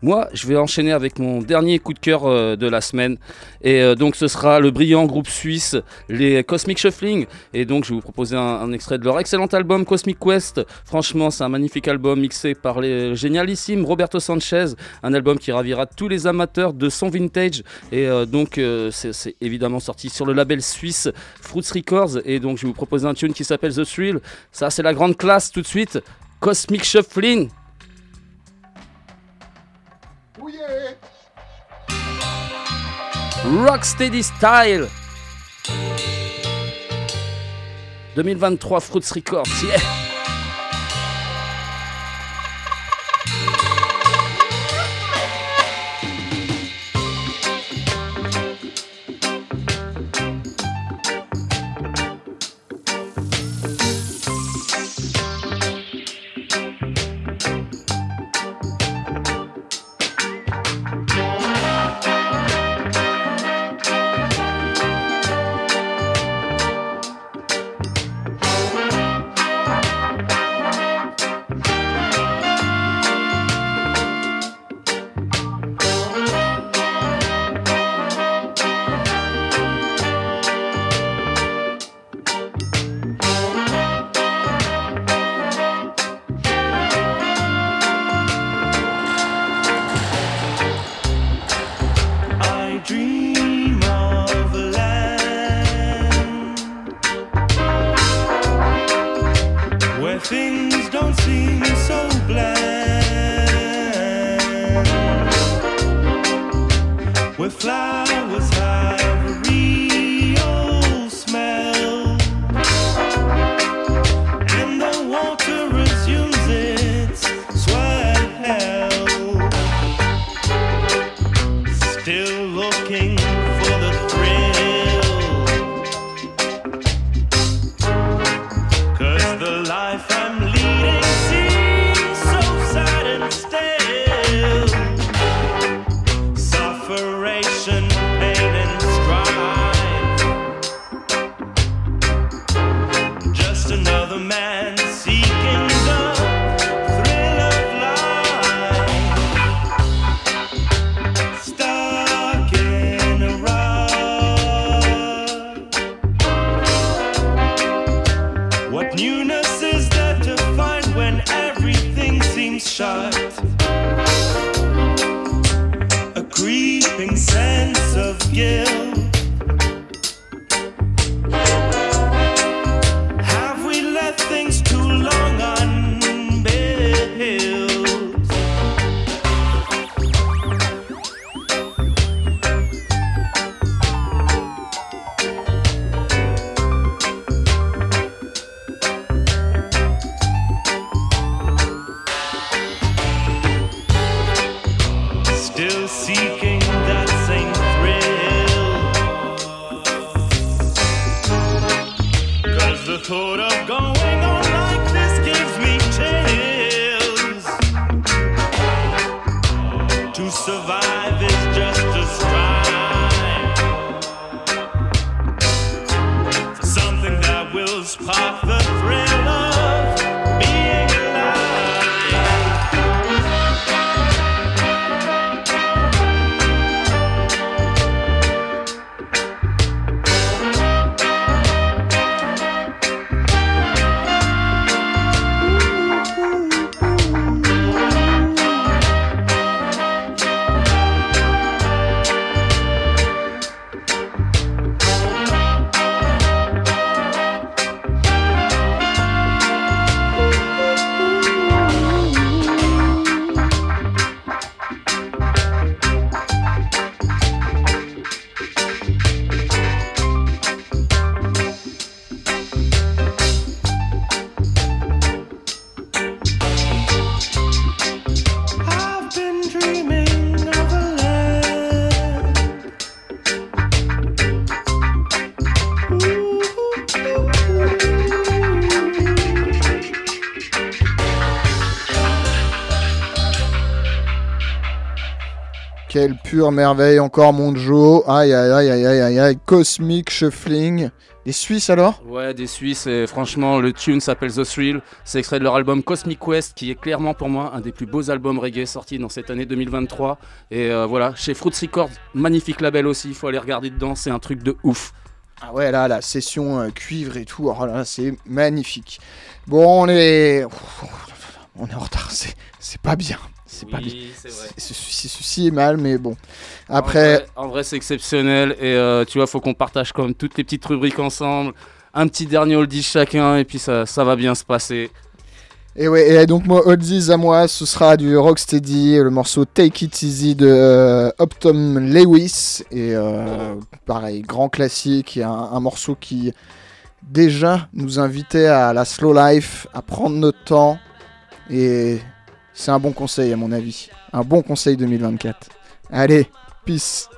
Speaker 1: Moi, je vais enchaîner avec mon dernier coup de cœur euh, de la semaine. Et euh, donc, ce sera le brillant groupe suisse, les Cosmic Shuffling. Et donc, je vais vous proposer un, extrait de leur excellent album Cosmic Quest. Franchement, c'est un magnifique album mixé par les génialissimes Roberto Sanchez. Un album qui ravira tous les amateurs de son vintage. Et euh, donc, euh, c'est c'est évidemment sorti sur le label suisse Fruits Records. Et donc, je vais vous proposer un tune qui s'appelle The Thrill. Ça, c'est la grande classe tout de suite. Cosmic Shuffling. Rocksteady Style. 2023 Fruits Records, yeah
Speaker 2: pure merveille, encore mon Joe. Aïe aïe aïe aïe aïe aïe aïe. Cosmic Shuffling. Les Suisses alors?
Speaker 1: Ouais, des Suisses, et franchement, le tune s'appelle The Thrill. C'est extrait de leur album Cosmic Quest, qui est clairement pour moi un des plus beaux albums reggae sortis dans cette année 2023. Et euh, voilà, chez Fruits Records, magnifique label aussi, il faut aller regarder dedans, c'est un truc de ouf.
Speaker 2: Ah ouais, là, la session euh, cuivre et tout, oh là c'est magnifique. Bon, on est... On est en retard, c'est pas bien. C'est pas bien. Ceci est mal, mais bon.
Speaker 1: En
Speaker 2: Après,
Speaker 1: vrai, en vrai, c'est exceptionnel. Et euh, tu vois, faut qu'on partage quand même toutes les petites rubriques ensemble. Un petit dernier oldie chacun, et puis ça, ça va bien se passer.
Speaker 2: et ouais, et donc moi, Oldies à moi, ce sera du Rocksteady, le morceau Take It Easy de euh, Optum Lewis. Et euh, pareil, grand classique, et un, un morceau qui déjà nous invitait à la slow life, à prendre notre temps. Et c'est un bon conseil à mon avis. Un bon conseil 2024. Allez, peace.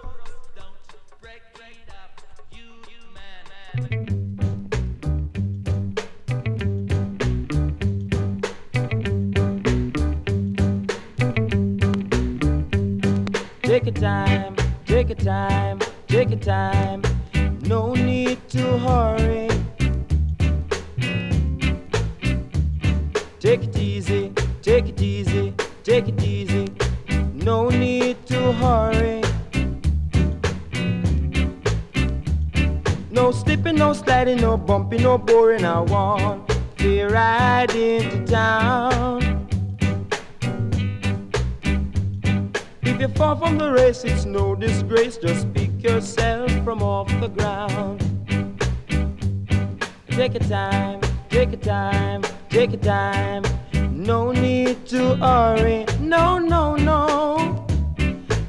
Speaker 10: Take your time, take your time, take your time. No need to hurry. Take it easy, take it easy, take it easy. No need to hurry. No slipping, no sliding, no bumping, no boring. I want to ride into town. If you fall from the race, it's no disgrace. Just pick yourself from off the ground. Take your time, take your time, take your time. No need to hurry. No, no, no.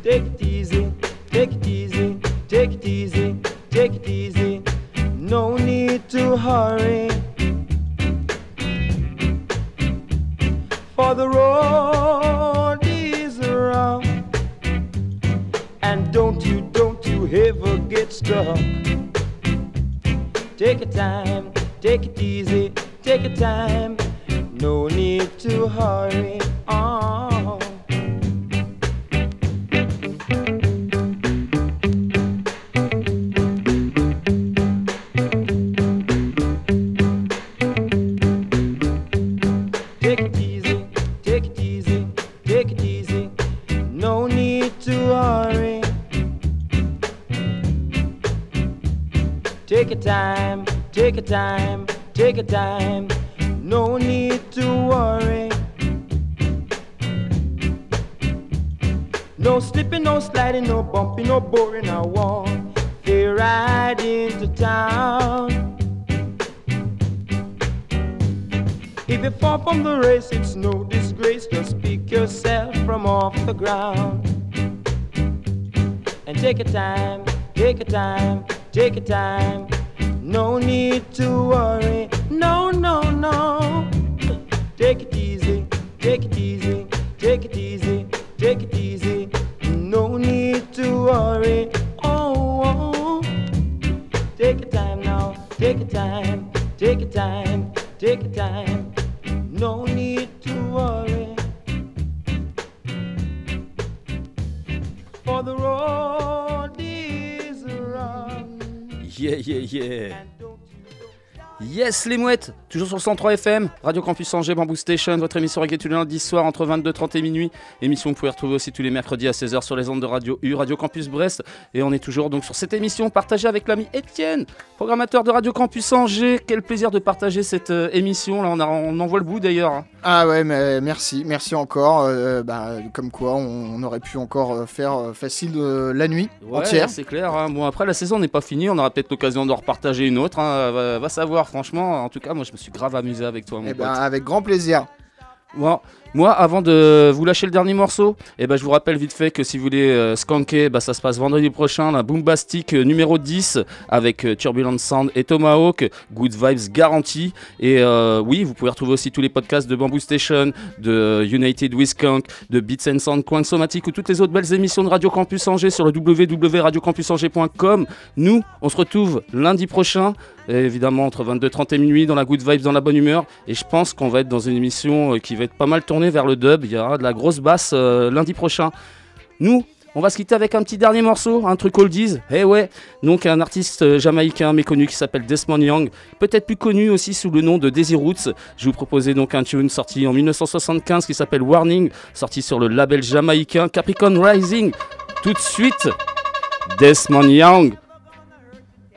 Speaker 10: Take it easy, take it easy, take it easy, take it easy. No need to hurry. For the road is rough. And don't you, don't you ever get stuck. Take your time, take it easy, take your time. No need to hurry on. Take it easy, take it easy, take it easy. No need to hurry. Take your time, take your time, take your time. The ground. And take your time, take your time, take your time.
Speaker 1: Toujours sur le 103 FM, Radio Campus Angers, Bamboo Station, votre émission reggae tous les lundis soirs entre 22h30 et minuit. Émission que vous pouvez retrouver aussi tous les mercredis à 16h sur les ondes de Radio U, Radio Campus Brest. Et on est toujours donc sur cette émission partagée avec l'ami Étienne, programmateur de Radio Campus Angers. Quel plaisir de partager cette euh, émission. Là, on, a- on en voit le bout d'ailleurs. hein.
Speaker 2: Ah ouais, mais merci, merci encore. euh, bah, comme quoi, on, on aurait pu encore euh, faire facile euh, la nuit
Speaker 1: Ouais,
Speaker 2: entière.
Speaker 1: c'est clair. hein. Bon, après, la saison n'est pas finie. On aura peut-être l'occasion d'en repartager une autre. hein. Va, va savoir, franchement. En tout cas, moi, je me suis grave amusé avec toi, mon
Speaker 2: Eh
Speaker 1: pote.
Speaker 2: ben, avec grand plaisir.
Speaker 1: Moi, moi, avant de vous lâcher le dernier morceau, eh ben, je vous rappelle vite fait que si vous voulez euh, skanker, bah, ça se passe vendredi prochain, la Boombastic euh, numéro 10 avec euh, Turbulent Sound et Tomahawk, Good Vibes garantie. Et euh, oui, vous pouvez retrouver aussi tous les podcasts de Bamboo Station, de United with Skunk, de Beats and Sound, Coin Somatique ou toutes les autres belles émissions de Radio Campus Angers sur le www.radiocampusangers.com. Nous, on se retrouve lundi prochain, évidemment entre 22h30 et minuit, dans la good vibes, dans la bonne humeur. Et je pense qu'on va être dans une émission euh, qui va être pas mal tournée vers le dub. Il y aura de la grosse basse euh, lundi prochain. Nous, on va se quitter avec un petit dernier morceau, un truc oldies. Eh ouais, donc un artiste euh, jamaïcain méconnu qui s'appelle Desmond Young, peut-être plus connu aussi sous le nom de Daisy Roots. Je vous proposais donc un tune sorti en 1975 qui s'appelle Warning, sorti sur le label jamaïcain Capricorn Rising. Tout de suite, Desmond Young.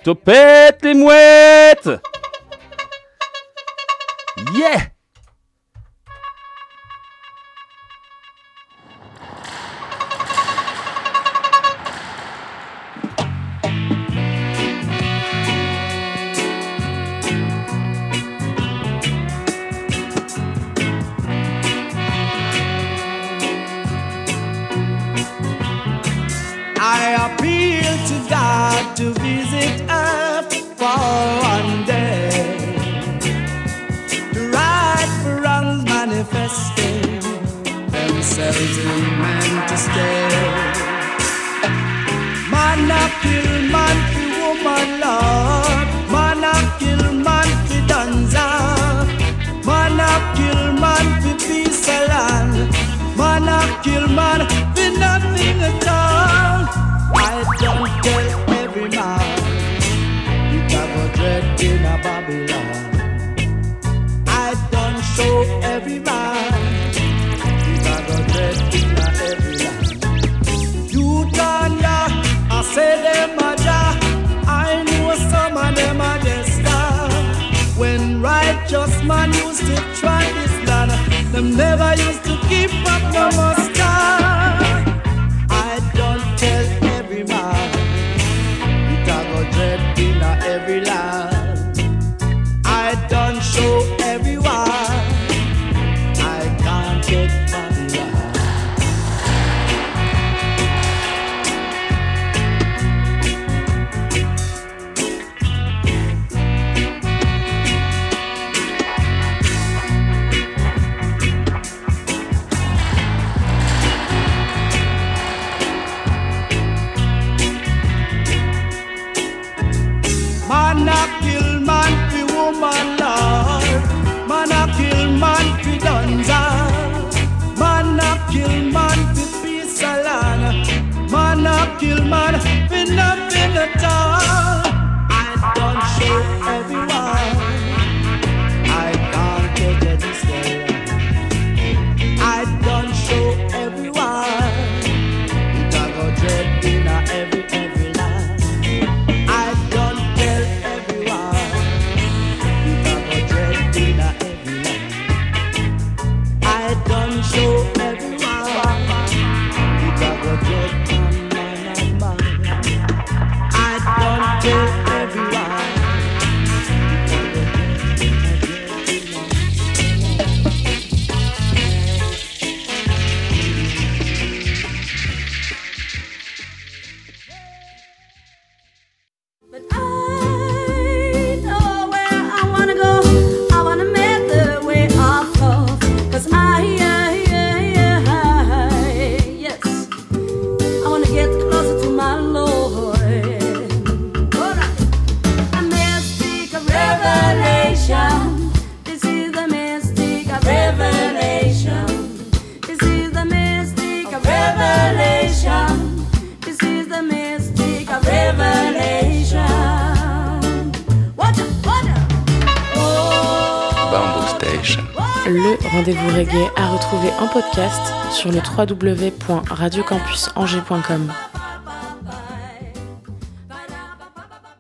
Speaker 1: Topette les mouettes. Yeah
Speaker 6: Leva
Speaker 11: aí rendez-vous reggae à retrouver en podcast sur le www.radiocampusangers.com.